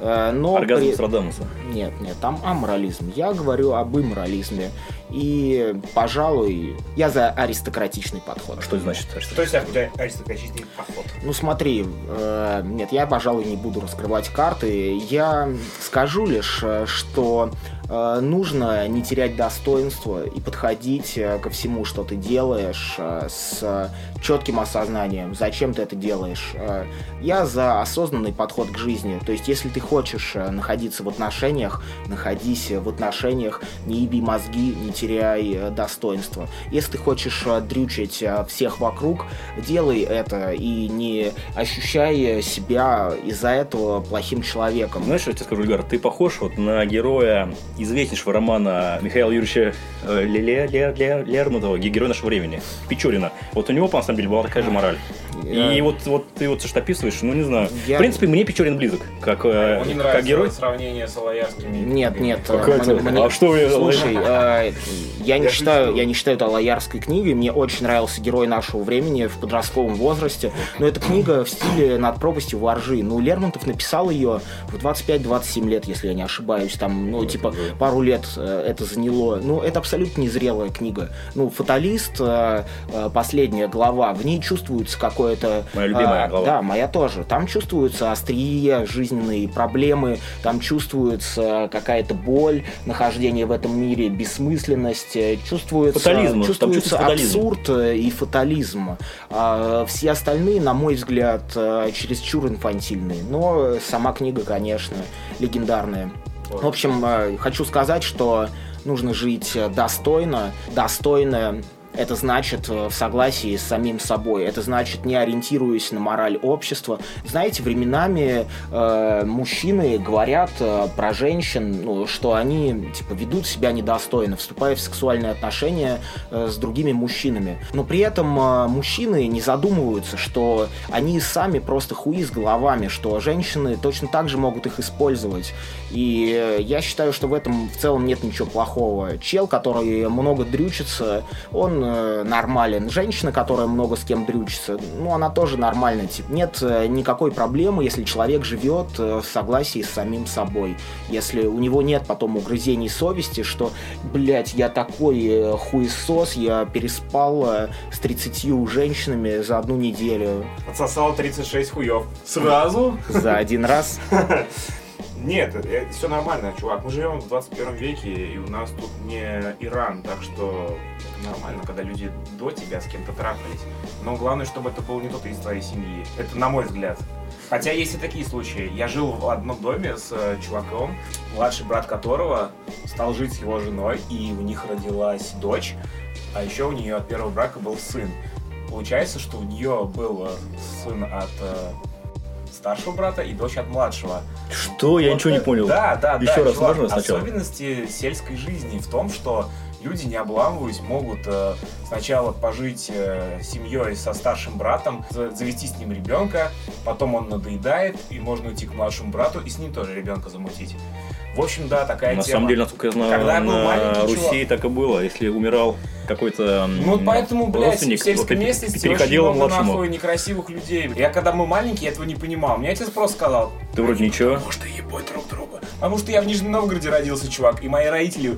Э, Но Оргазм при- Страдамуса. Нет, нет, там аморализм. Я говорю об имморализме. И, пожалуй, я за аристократичный подход. Что это значит? Что себя у тебя аристократический поход? Ну смотри, э, нет, я, пожалуй, не буду раскрывать карты. Я скажу лишь, э, что нужно не терять достоинство и подходить э, ко всему, что ты делаешь, э, с четким осознанием, зачем ты это делаешь. Э, я за осознанный подход к жизни. То есть, если ты хочешь э, находиться в отношениях, находись в отношениях, не еби мозги, не теряй э, достоинства. Если ты хочешь э, дрючить э, всех вокруг, делай это и не ощущай себя из-за этого плохим человеком. Знаешь, я тебе скажу, Ильгар, ты похож вот на героя известнейшего романа Михаила Юрьевича э, Ле- Ле- Ле- Лермонтова «Герой нашего времени» Печорина. Вот у него, на самом деле, была такая же мораль. Я- И вот, вот ты вот что описываешь, ну не знаю. Я- В принципе, мне Печорин близок, как, э, не как нравится герой. сравнение с Алаярскими. Нет, нет. Какой это? мне- А что вы- Слушай, э, я не Я считаю, я не считаю это лоярской книгой. Мне очень нравился герой нашего времени в подростковом возрасте. Но эта книга в стиле над пропастью воржи. Ну, Лермонтов написал ее в 25-27 лет, если я не ошибаюсь. Там, ну, типа, пару лет э, это заняло. Ну, это абсолютно незрелая книга. Ну, фаталист, э, э, последняя глава, в ней чувствуется какое-то... Моя любимая а, глава. Да, моя тоже. Там чувствуются острие, жизненные проблемы, там чувствуется какая-то боль, нахождение в этом мире, бессмысленность, э, чувствуется, Фатализм, чувствуется чувствуется фатализм. абсурд э, и фатализм. А все остальные, на мой взгляд, э, чересчур инфантильные. Но сама книга, конечно, легендарная. В общем, хочу сказать, что нужно жить достойно, достойно это значит э, в согласии с самим собой. Это значит не ориентируясь на мораль общества. Знаете, временами э, мужчины говорят э, про женщин, ну, что они типа ведут себя недостойно, вступая в сексуальные отношения э, с другими мужчинами. Но при этом э, мужчины не задумываются, что они сами просто хуи с головами, что женщины точно так же могут их использовать. И э, я считаю, что в этом в целом нет ничего плохого. Чел, который много дрючится, он э, нормален. Женщина, которая много с кем дрючится, ну, она тоже нормальная. Типа, нет э, никакой проблемы, если человек живет э, в согласии с самим собой. Если у него нет потом угрызений совести, что, блядь, я такой э, хуесос, я переспал с 30 женщинами за одну неделю Отсосал 36 хуев. Сразу? за один раз. Нет, все нормально, чувак. Мы живем в 21 веке, и у нас тут не Иран, так что это нормально, когда люди до тебя с кем-то трахались. Но главное, чтобы это был не кто-то из твоей семьи. Это на мой взгляд. Хотя есть и такие случаи. Я жил в одном доме с э, чуваком, младший брат которого стал жить с его женой, и у них родилась дочь, а еще у нее от первого брака был сын. Получается, что у нее был э, сын от э, старшего брата и дочь от младшего. Что? Я Вот ничего не понял. Да, да, Еще да, раз чувак, можно сначала? Особенности сельской жизни в том, что люди, не обламываясь, могут э, сначала пожить э, семьей со старшим братом, за- завести с ним ребенка, потом он надоедает, и можно уйти к младшему брату и с ним тоже ребенка замутить. В общем, да, такая На тема. самом деле, насколько я знаю, Когда на Руси чувак. так и было. Если умирал какой-то Ну поэтому, блядь, в сельской местности переходил очень много младшему. нахуй некрасивых людей. Я когда мы маленькие, я этого не понимал. Мне отец просто сказал, Ты вроде ничего. Что ебать друг друга. Потому что я в Нижнем Новгороде родился, чувак, и мои родители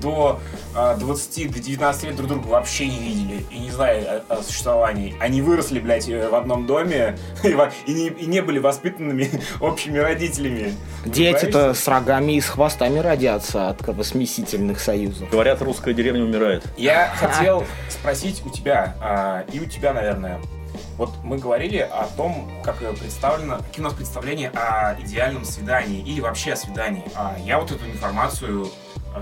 до а, 20 до 19 лет друг друга вообще не видели и не знали о, о существовании. Они выросли, блядь, э, в одном доме и, и не, и не были воспитанными общими родителями. Дети-то с рогами и с хвостами родятся от кровосмесительных союзов. Говорят, русская деревня умирает. Я хотел спросить у тебя, а, и у тебя, наверное, вот мы говорили о том, как э, представлено, какие у нас представления о идеальном свидании или вообще о свидании. А я вот эту информацию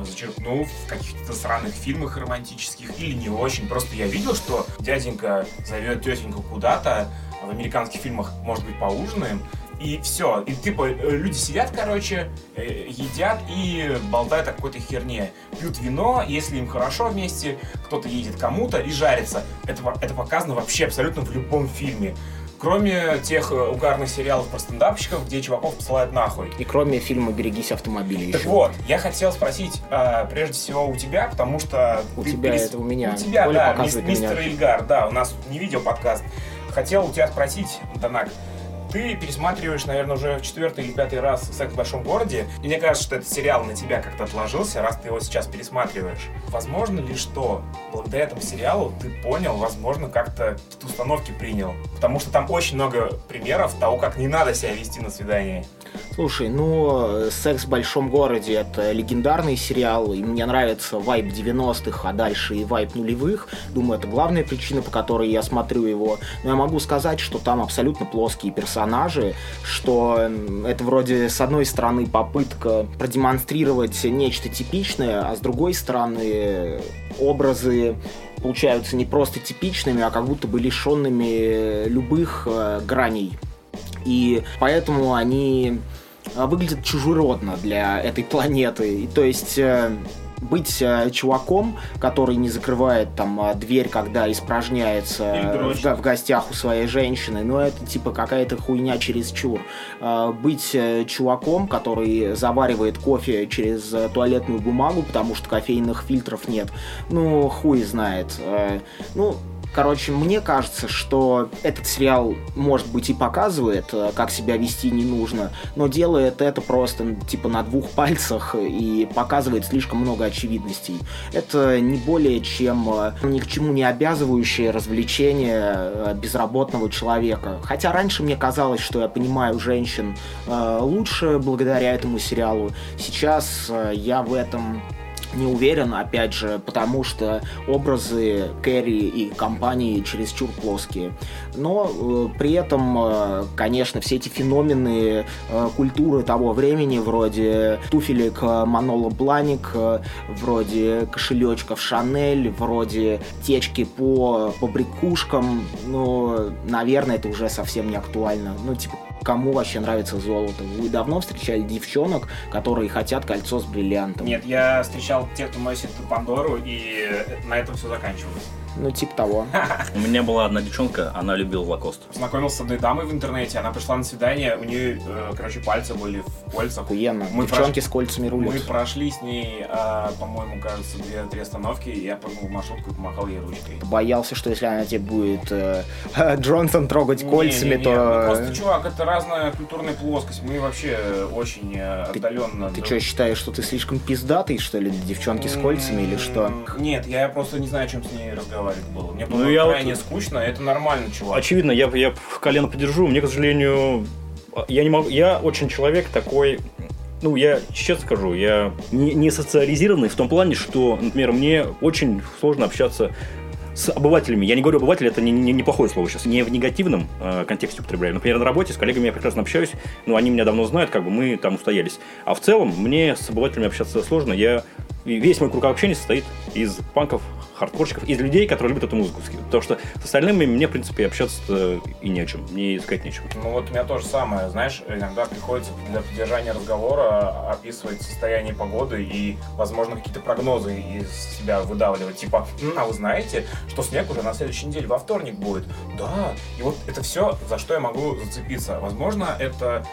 зачерпнул в каких-то странных фильмах романтических или не очень. Просто я видел, что дяденька зовет тетеньку куда-то, а в американских фильмах, может быть, поужинаем, и все. И типа э, люди сидят, короче, э, едят и болтают о какой-то херне. Пьют вино, если им хорошо вместе, кто-то едет кому-то и жарится. Это, это показано вообще абсолютно в любом фильме. Кроме тех э, угарных сериалов про стендапщиков, где чуваков посылают нахуй. И кроме фильма «Берегись автомобиля» Так еще. вот, я хотел спросить, а, прежде всего у тебя, потому что... У ты тебя перес- это у меня. У тебя, Оля да, показывает мис- меня. мистер Ильгар, да, у нас не видео-подкаст. Хотел у тебя спросить, Данак, ты пересматриваешь, наверное, уже в четвертый или пятый раз «Секс в большом городе», и мне кажется, что этот сериал на тебя как-то отложился, раз ты его сейчас пересматриваешь. Возможно ли, что благодаря этому сериалу ты понял, возможно, как-то какие-то установки принял? Потому что там очень много примеров того, как не надо себя вести на свидании. Слушай, ну, «Секс в большом городе» — это легендарный сериал, и мне нравится вайп 90-х, а дальше и вайп нулевых. Думаю, это главная причина, по которой я смотрю его. Но я могу сказать, что там абсолютно плоские персонажи, что это вроде, с одной стороны, попытка продемонстрировать нечто типичное, а с другой стороны, образы получаются не просто типичными, а как будто бы лишенными любых э, граней. И поэтому они а, выглядит чужеродно для этой планеты. И, то есть э, быть э, чуваком, который не закрывает там э, дверь, когда испражняется в, в гостях у своей женщины, ну это типа какая-то хуйня через чур. Э, быть э, чуваком, который заваривает кофе через э, туалетную бумагу, потому что кофейных фильтров нет, ну хуй знает. Э, ну Короче, мне кажется, что этот сериал, может быть, и показывает, э, как себя вести не нужно, но делает это просто, типа, на двух пальцах и показывает слишком много очевидностей. Это не более чем э, ни к чему не обязывающее развлечение э, безработного человека. Хотя раньше мне казалось, что я понимаю женщин лучше благодаря этому сериалу. Сейчас я в этом не уверен, опять же, потому что образы Кэрри и компании чересчур плоские. Но э, при этом, э, конечно, все эти феномены э, культуры того времени, вроде туфелек Манола Бланик, э, вроде кошелечков Шанель, вроде течки по, по брякушкам, ну, наверное, это уже совсем не актуально. Ну, типа, кому вообще нравится золото? Вы давно встречали девчонок, которые хотят кольцо с бриллиантом? Нет, я встречал тех, кто носит Пандору, и на этом все заканчивалось. Ну, типа того. У меня была одна девчонка, она любила лакост. Познакомился с одной дамой в интернете, она пришла на свидание, у нее, э, короче, пальцы были в кольцах. Охуенно. Мы Девчонки прош... с кольцами рулят. Мы прошли с ней, э, по-моему, кажется, две-три остановки, и я прыгнул в маршрутку и помахал ей ручкой. Боялся, что если она тебе будет э, Джонсон трогать не, кольцами, не, не, то... Ну, просто, чувак, это разная культурная плоскость. Мы вообще очень отдаленно... Ты, ты что, считаешь, что ты слишком пиздатый, что ли, девчонки с кольцами, или что? Нет, я просто не знаю, о чем с ней разговаривать было. Мне было ну, я крайне вот... скучно, это нормально, чувак. Очевидно, я, я колено подержу. Мне, к сожалению, я не могу. Я очень человек такой. Ну, я честно скажу, я не, не социализированный в том плане, что, например, мне очень сложно общаться с обывателями. Я не говорю обыватель, это не, не, неплохое слово сейчас. Не в негативном э, контексте употребляю. Например, на работе с коллегами я прекрасно общаюсь, но они меня давно знают, как бы мы там устоялись. А в целом мне с обывателями общаться сложно. Я весь мой круг общения состоит из панков, хардкорщиков, из людей, которые любят эту музыку. Потому что с остальными мне, в принципе, общаться и не о чем, мне искать нечем. Ну вот у меня тоже самое, знаешь, иногда приходится для поддержания разговора описывать состояние погоды и, возможно, какие-то прогнозы из себя выдавливать. Типа, а вы знаете, что снег уже на следующей неделе во вторник будет? Да. И вот это все, за что я могу зацепиться. Возможно, это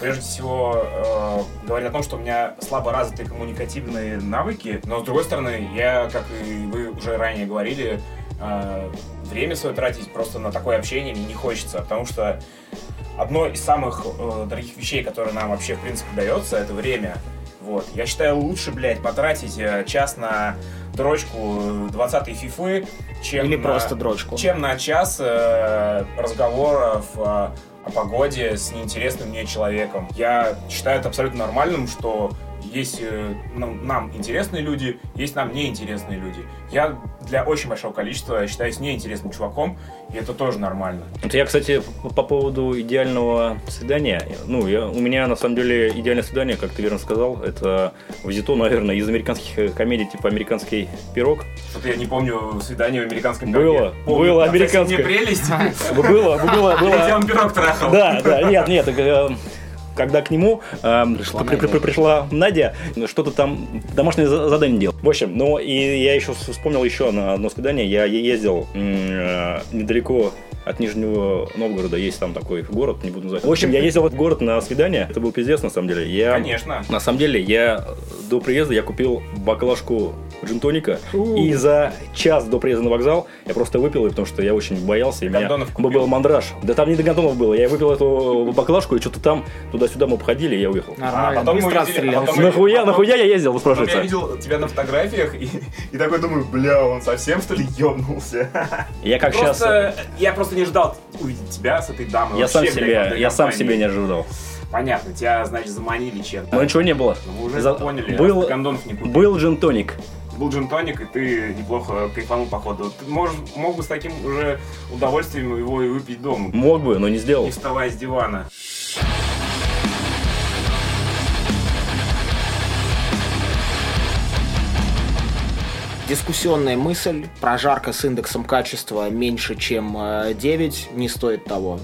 прежде всего э, говорит о том, что у меня слабо развитые коммуникативные навыки, но с другой стороны, я, как и вы уже ранее говорили, э, время свое тратить просто на такое общение мне не хочется, потому что одно из самых э, дорогих вещей, которые нам вообще в принципе дается, это время. Вот. Я считаю, лучше, блядь, потратить э, час на дрочку 20-й фифы, чем Или на, просто дрочку. Чем на час э, разговоров э, о погоде с неинтересным мне человеком. Я считаю это абсолютно нормальным, что есть э, нам, нам интересные люди, есть нам неинтересные люди. Я для очень большого количества считаюсь неинтересным чуваком, и это тоже нормально. Это я, кстати, по поводу идеального свидания. Ну, я, у меня, на самом деле, идеальное свидание, как ты верно сказал, это визито, наверное, из американских э, комедий, типа «Американский пирог». Что-то я не помню свидание в американском пироге. Было, помню, было американское. Не прелесть? Было, было, было. Где он пирог трахал? Да, да, нет, нет, э, когда к нему э, пришла, при, при, при, пришла Надя, что-то там домашнее задание делал. В общем, ну и я еще вспомнил еще на одно свидание. Я ездил э, недалеко от Нижнего Новгорода есть там такой город, не буду называть. В общем, я ездил в этот город на свидание. Это был пиздец, на самом деле. Я, Конечно. На самом деле, я до приезда я купил баклажку джинтоника. И за час до приезда на вокзал я просто выпил ее, потому что я очень боялся. И у меня был мандраж. Да там не до гандонов было. Я выпил эту баклажку, и что-то там туда-сюда мы походили, и я уехал. Нормально. А потом мы видели, а потом нахуя, потом, нахуя я ездил, вы спрашиваете? Я видел тебя на фотографиях и, и такой думаю, бля, он совсем что ли ёбнулся? Я как просто, сейчас... Я просто не ждал увидеть тебя с этой дамой. Я сам себе, я сам себе не ожидал. Понятно, тебя, значит, заманили чем-то. Но ничего не было. Ну, вы уже За- поняли, был, а кондонов не купили. был джин-тоник. Был джин-тоник, и ты неплохо кайфанул, походу. Ты можешь, мог бы с таким уже удовольствием его и выпить дома, Мог бы, но не сделал. не вставая с дивана. Дискуссионная мысль, прожарка с индексом качества меньше, чем э, 9, не стоит того.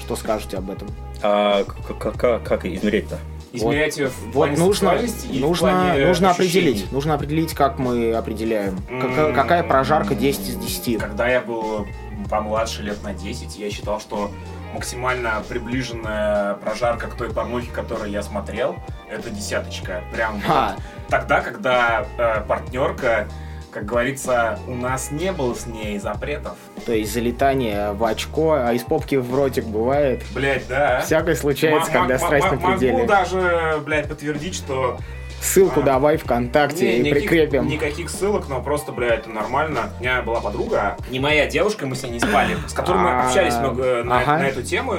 Что скажете об этом? А к- к- как, как измерять-то? Измерять в Вот плане нужно, сексуальности и в нужно, плане нужно ощущений. определить. Нужно определить, как мы определяем. Как- какая прожарка 10 из 10. Когда я был помладше лет на 10, я считал, что максимально приближенная прожарка к той порнухе, которую я смотрел, это десяточка. Прям вот Ха. тогда, когда э, партнерка, как говорится, у нас не было с ней запретов. То есть залетание в очко, а из попки в ротик бывает. Блять, да. Всякое случается, М- когда м- страсть м- на пределе. Могу даже, блядь, подтвердить, что Ссылку А. давай ВКонтакте Не, и никаких- прикрепим. Никаких ссылок, но просто, бля, это нормально. У меня была подруга, не моя девушка, мы с ней не спали, с которой мы А, общались много на, ага. на эту тему,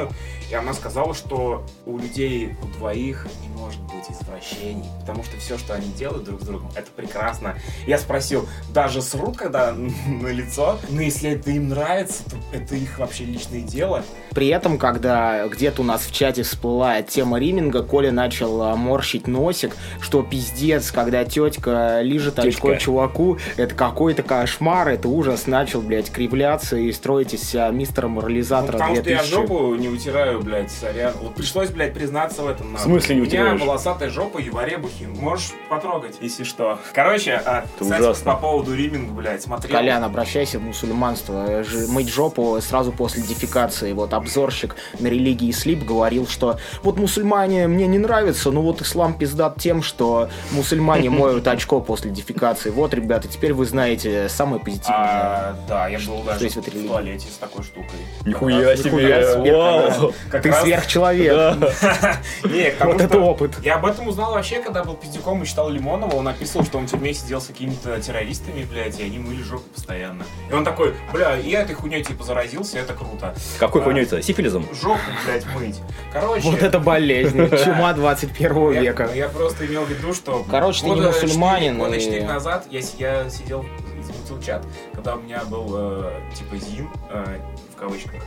и она сказала, что у людей, у двоих не может быть извращений, потому что все, что они делают друг с другом, это прекрасно. Я спросил, даже срут, когда на лицо, но если это им нравится, то это их вообще личное дело. При этом, когда где-то у нас в чате всплывает тема риминга, Коля начал а, морщить носик, что пиздец, когда тетка лижет очко чуваку, это какой-то кошмар, это ужас, начал, блядь, кривляться и строить из себя мистера Ну, морализатора потому что я 2000. жопу не вытираю, блядь, сорян. Вот пришлось, блядь, признаться в этом. В смысле не У меня утираешь? Волосатая жопа и в оребухе. Можешь потрогать, если что. Короче, а, Это кстати, ужасно. по поводу риминга, блядь, смотрел. Колян, обращайся в мусульманство. Э, ж- Мыть жопу сразу после дефекации. Вот обзорщик на религии Слип говорил, что вот мусульмане мне не нравятся, но вот ислам пиздат тем, что мусульмане моют очко после дефекации. Вот, ребята, теперь вы знаете самое позитивное. А, да, я был даже в туалете с такой штукой. Нихуя себе! Вау! Ты сверхчеловек. Не, Вот это опыт. Я об этом узнал вообще, когда был пиздюком и читал Лимонова. Он описывал, что он в тюрьме сидел с какими-то террористами, блядь, и они мыли жопу постоянно. И он такой, бля, я этой хуйней типа заразился, это круто. Какой А, хуйней-то? Сифилизом? Жопу, блядь, мыть. Короче, Вот это болезнь. Чума 21 я, века. я просто имел в виду, что... Короче, ты не мусульманин, Года и- 4 назад я, сидел, замутил чат, когда у меня был э, типа ЗИН, э, в кавычках,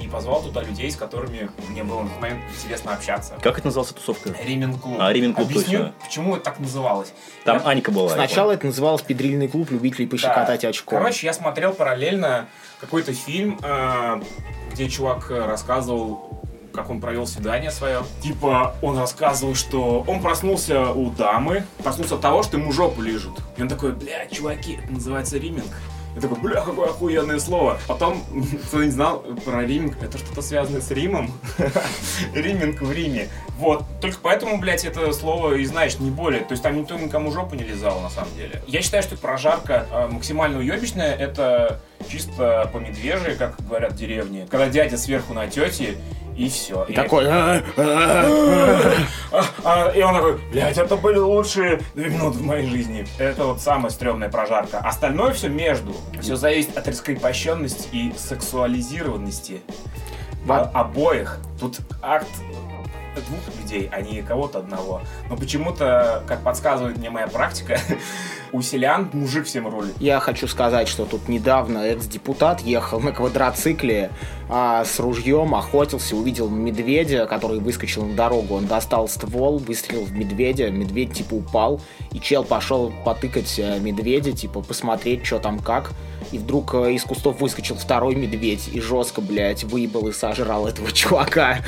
и позвал туда людей, с которыми мне было на тот момент интересно общаться. Как это назывался тусовка? Риминг клуб. А, Риминг клуб, Объясню, точно. почему это так называлось. Там Я- Анька была. Сначала это называлось педрильный клуб любителей пощекотать Да. очко. Короче, я смотрел параллельно какой-то фильм, э, где чувак э, рассказывал, как он провел свидание свое. Типа, он рассказывал, что он проснулся у дамы, проснулся от того, что ему жопу лижут. И он такой, бля, чуваки, это называется риминг. Я такой, бля, какое охуенное слово. Потом, кто не знал про риминг, это что-то связанное с Римом. Риминг в Риме. Вот. Только поэтому, блядь, это слово и знаешь, не более. То есть там никто никому жопу не лизал, на самом деле. Я считаю, что прожарка э, максимально уебищная. Это чисто по медвежьи, как говорят в деревне. Когда дядя сверху на тете, и все. И такой... «А, а, А, и он такой, блядь, это были лучшие две минуты в моей жизни. Это вот самая стрёмная прожарка. Остальное все между. Все зависит от раскрепощенности и сексуализированности обоих. Тут акт двух людей, а не кого-то одного. Но почему-то, как подсказывает мне моя практика, у селян мужик всем рулит. Я хочу сказать, что тут недавно экс-депутат ехал на квадроцикле а, с ружьем, охотился, увидел медведя, который выскочил на дорогу. Он достал ствол, выстрелил в медведя, медведь типа упал, и чел пошел потыкать э, медведя, типа посмотреть, что там как. И вдруг э, из кустов выскочил второй медведь и жестко, блядь, выебал и сожрал этого чувака.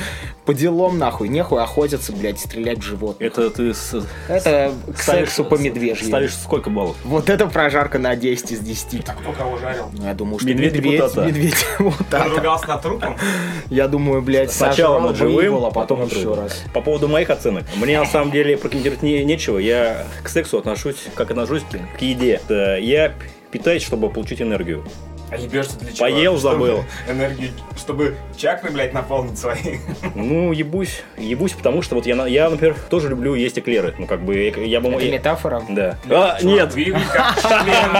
По делам, нахуй, нехуй охотиться, блядь, стрелять в животных. Это ты с- Это к ставишь- сексу по медвежьи. Ставишь сколько баллов? Вот это прожарка на 10 из 10. Кто кого жарил? Ну, я думаю, что Медведь медведь, депутата. медведь, вот Он так. ругался над трупом? Я думаю, блядь, Сначала сожрал, над живым, выебал, а потом еще раз. По поводу моих оценок. Мне на самом деле прокомментировать не, нечего. Я к сексу отношусь, как отношусь к еде. Да, Я питаюсь, чтобы получить энергию. А ебешься для чего? Поел, Чтобы забыл. Энергию, чтобы чакры, блядь, наполнить свои. Ну, ебусь, ебусь, потому что вот я, на- я, например, тоже люблю есть эклеры. Ну, как бы, я бы... Это я- метафора. Да. А, нет, Двигай как член.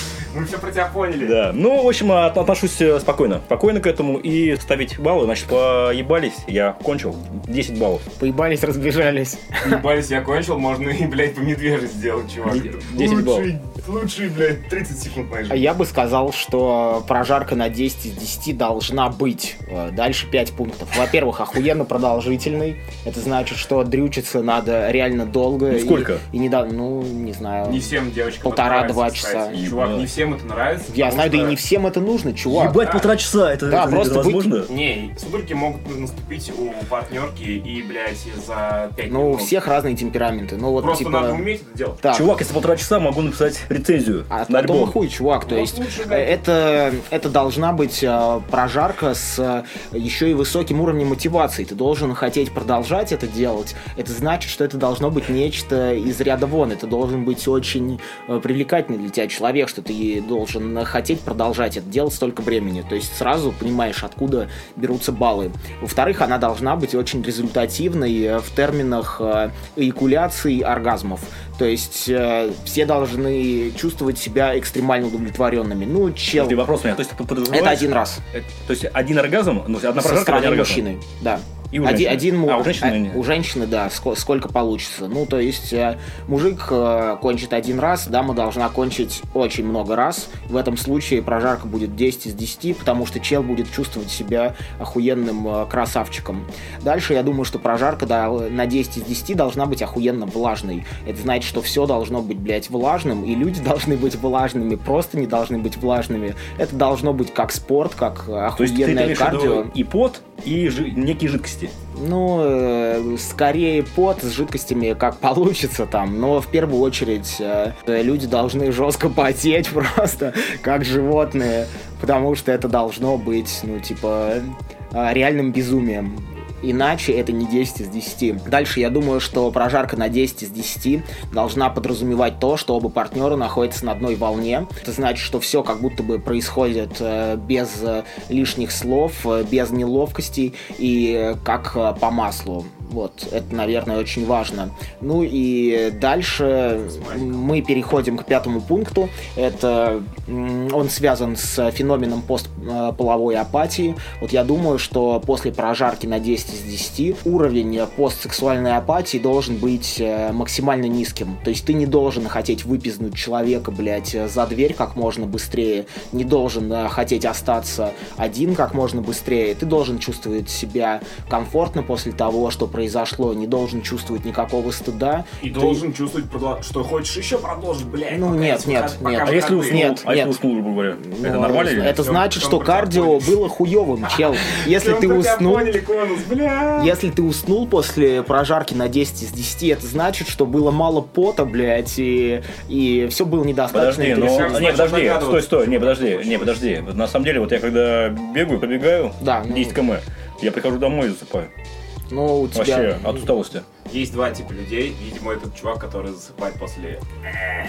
Мы все про тебя поняли. Да. Ну, в общем, от- отношусь э, спокойно. Спокойно к этому и ставить баллы. Значит, поебались, я кончил. 10 баллов. Поебались, разбежались. Ебались, я кончил, можно и, блядь, по медвежью сделать, чувак. Де- 10 баллов. Лучший, блядь, 30 секунд моей А жизни. Я бы сказал, что прожарка на 10 из 10 должна быть. Э, Дальше 5 пунктов. Во-первых, охуенно продолжительный. Это значит, что дрючиться надо реально долго. Ну, и- сколько? И, не да, ну, не знаю. Не всем девочкам Полтора-два часа. Чувак, не всем это нравится. Я знаю, да и что- не всем это нужно, чувак. Ебать, полтора часа, это, Да, это просто возможно? Не, судороги могут наступить у партнерки и, блядь, за 5 Ну, у всех разные темпераменты. Ну, вот, Просто типа... надо уметь это делать. Так. Чувак, если полтора часа, могу написать рецензию А на альбом. хуй, чувак. То Вот есть лучше, э, да. это, это должна быть э, прожарка с э, еще и высоким уровнем мотивации. Ты должен хотеть продолжать это делать. Это значит, что это должно быть нечто из ряда вон. Это должен быть очень э, привлекательный для тебя человек, что ты должен хотеть продолжать это делать столько времени. То есть сразу понимаешь, откуда берутся баллы. Во-вторых, она должна быть очень результативной э, в терминах э, эякуляции оргазмов. То есть э, все должны чувствовать себя экстремально удовлетворенными. Ну, чел, Подожди, вопрос у меня. То есть, ты это один раз. Это- То есть, один оргазм, ну, одна прожарка, стороны один оргазм. мужчины, да. И у один, один му- А, у женщины а, нет. у женщины, да, ско- сколько получится. Ну, то есть э, мужик э, кончит один раз, дама должна кончить очень много раз. В этом случае прожарка будет 10 из 10, потому что чел будет чувствовать себя охуенным э, красавчиком. Дальше я думаю, что прожарка да, на 10 из 10 должна быть охуенно влажной. Это значит, что все должно быть, блядь, влажным, и люди должны быть влажными, просто не должны быть влажными. Это должно быть как спорт, как э, То есть, ты охуенное кардио. и пот, и жи- некие жидкости. Ну, э, скорее пот с жидкостями, как получится там. Но в первую очередь э, люди должны жестко потеть просто, как животные. Потому что это должно быть, ну, типа, э, реальным безумием. Иначе это не 10 из 10. Дальше я думаю, что прожарка на 10 из 10 должна подразумевать то, что оба партнера находятся на одной волне. Это значит, что все как будто бы происходит э, без э, лишних слов, э, без неловкостей и как по маслу. Вот, это, наверное, очень важно. Ну и дальше мы переходим к пятому пункту. Это он связан с феноменом постполовой апатии. Вот я думаю, что после прожарки на 10 из 10 уровень постсексуальной апатии должен быть э, максимально низким. То есть ты не должен хотеть выпизнуть человека, блядь, за дверь как можно быстрее, не должен э, хотеть остаться один как можно быстрее. Ты должен чувствовать себя комфортно после того, что произошло, не должен чувствовать никакого стыда. И Ты- должен чувствовать, что хочешь еще продолжить, блядь. Ну, пока нет, нет, пока нет. А если уснул? Нет, а если нет. уснул, грубо говоря? это Ну, нормально или? Это значит, что кардио тебя поняли. было хуевым, чел. Если ты уснул, если ты уснул после прожарки на 10 из 10, это значит, что было мало пота, блядь, и, и все было недостаточно. Подожди, ну, не, подожди, стой, стой, не, подожди, не, подожди. На самом деле, вот я когда бегаю, пробегаю Да, ну. 10 км, я прихожу домой и засыпаю. Ну, у тебя... Вообще, от усталости. Есть два типа людей. Видимо, этот чувак, который засыпает после...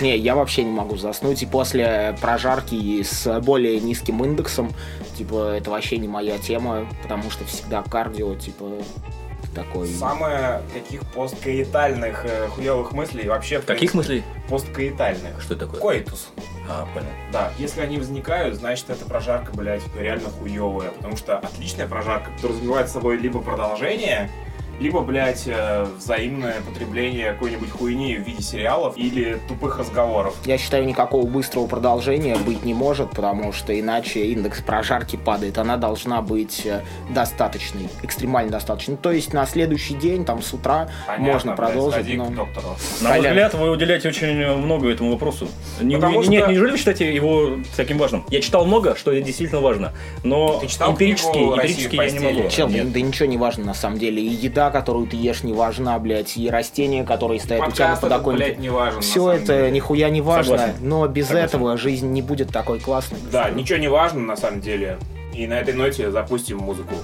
Не, я вообще не могу заснуть. И после прожарки и с более низким индексом, типа, это вообще не моя тема, потому что всегда кардио, типа, такой... Самое каких посткаитальных э, хуевых мыслей вообще... в Каких принципе, мыслей? Посткаитальных. Что это такое? Коитус. А, понял. Да, если они возникают, значит эта прожарка, блядь, реально хуевая. Потому что отличная прожарка подразумевает собой либо продолжение, либо, блядь, э, взаимное потребление какой-нибудь хуйни в виде сериалов или тупых разговоров. Я считаю, никакого быстрого продолжения быть не может, потому что иначе индекс прожарки падает. Она должна быть э, достаточной, экстремально достаточной. То есть на следующий день, там с утра, Понятно, можно блядь, продолжить. но- к доктору. На мой взгляд, вы уделяете очень много этому вопросу. Не, Потому не- Нет, что- неужели вы считаете его таким важным? Я читал много, что это действительно важно, но Ты читал эмпирически, эмпирически «Россия я не могу. постели»? Чел, Нет. да, да ничего не важно на самом деле. И еда, которую ты ешь, не важна, блядь, и растения, которые стоят у тебя на этот, подоконнике. блядь, не важен. на Все это деле. нихуя не важно, Согласен. но без Согласен. этого жизнь не будет такой классной. Да, ничего не важно на самом деле. И на этой ноте запустим музыку.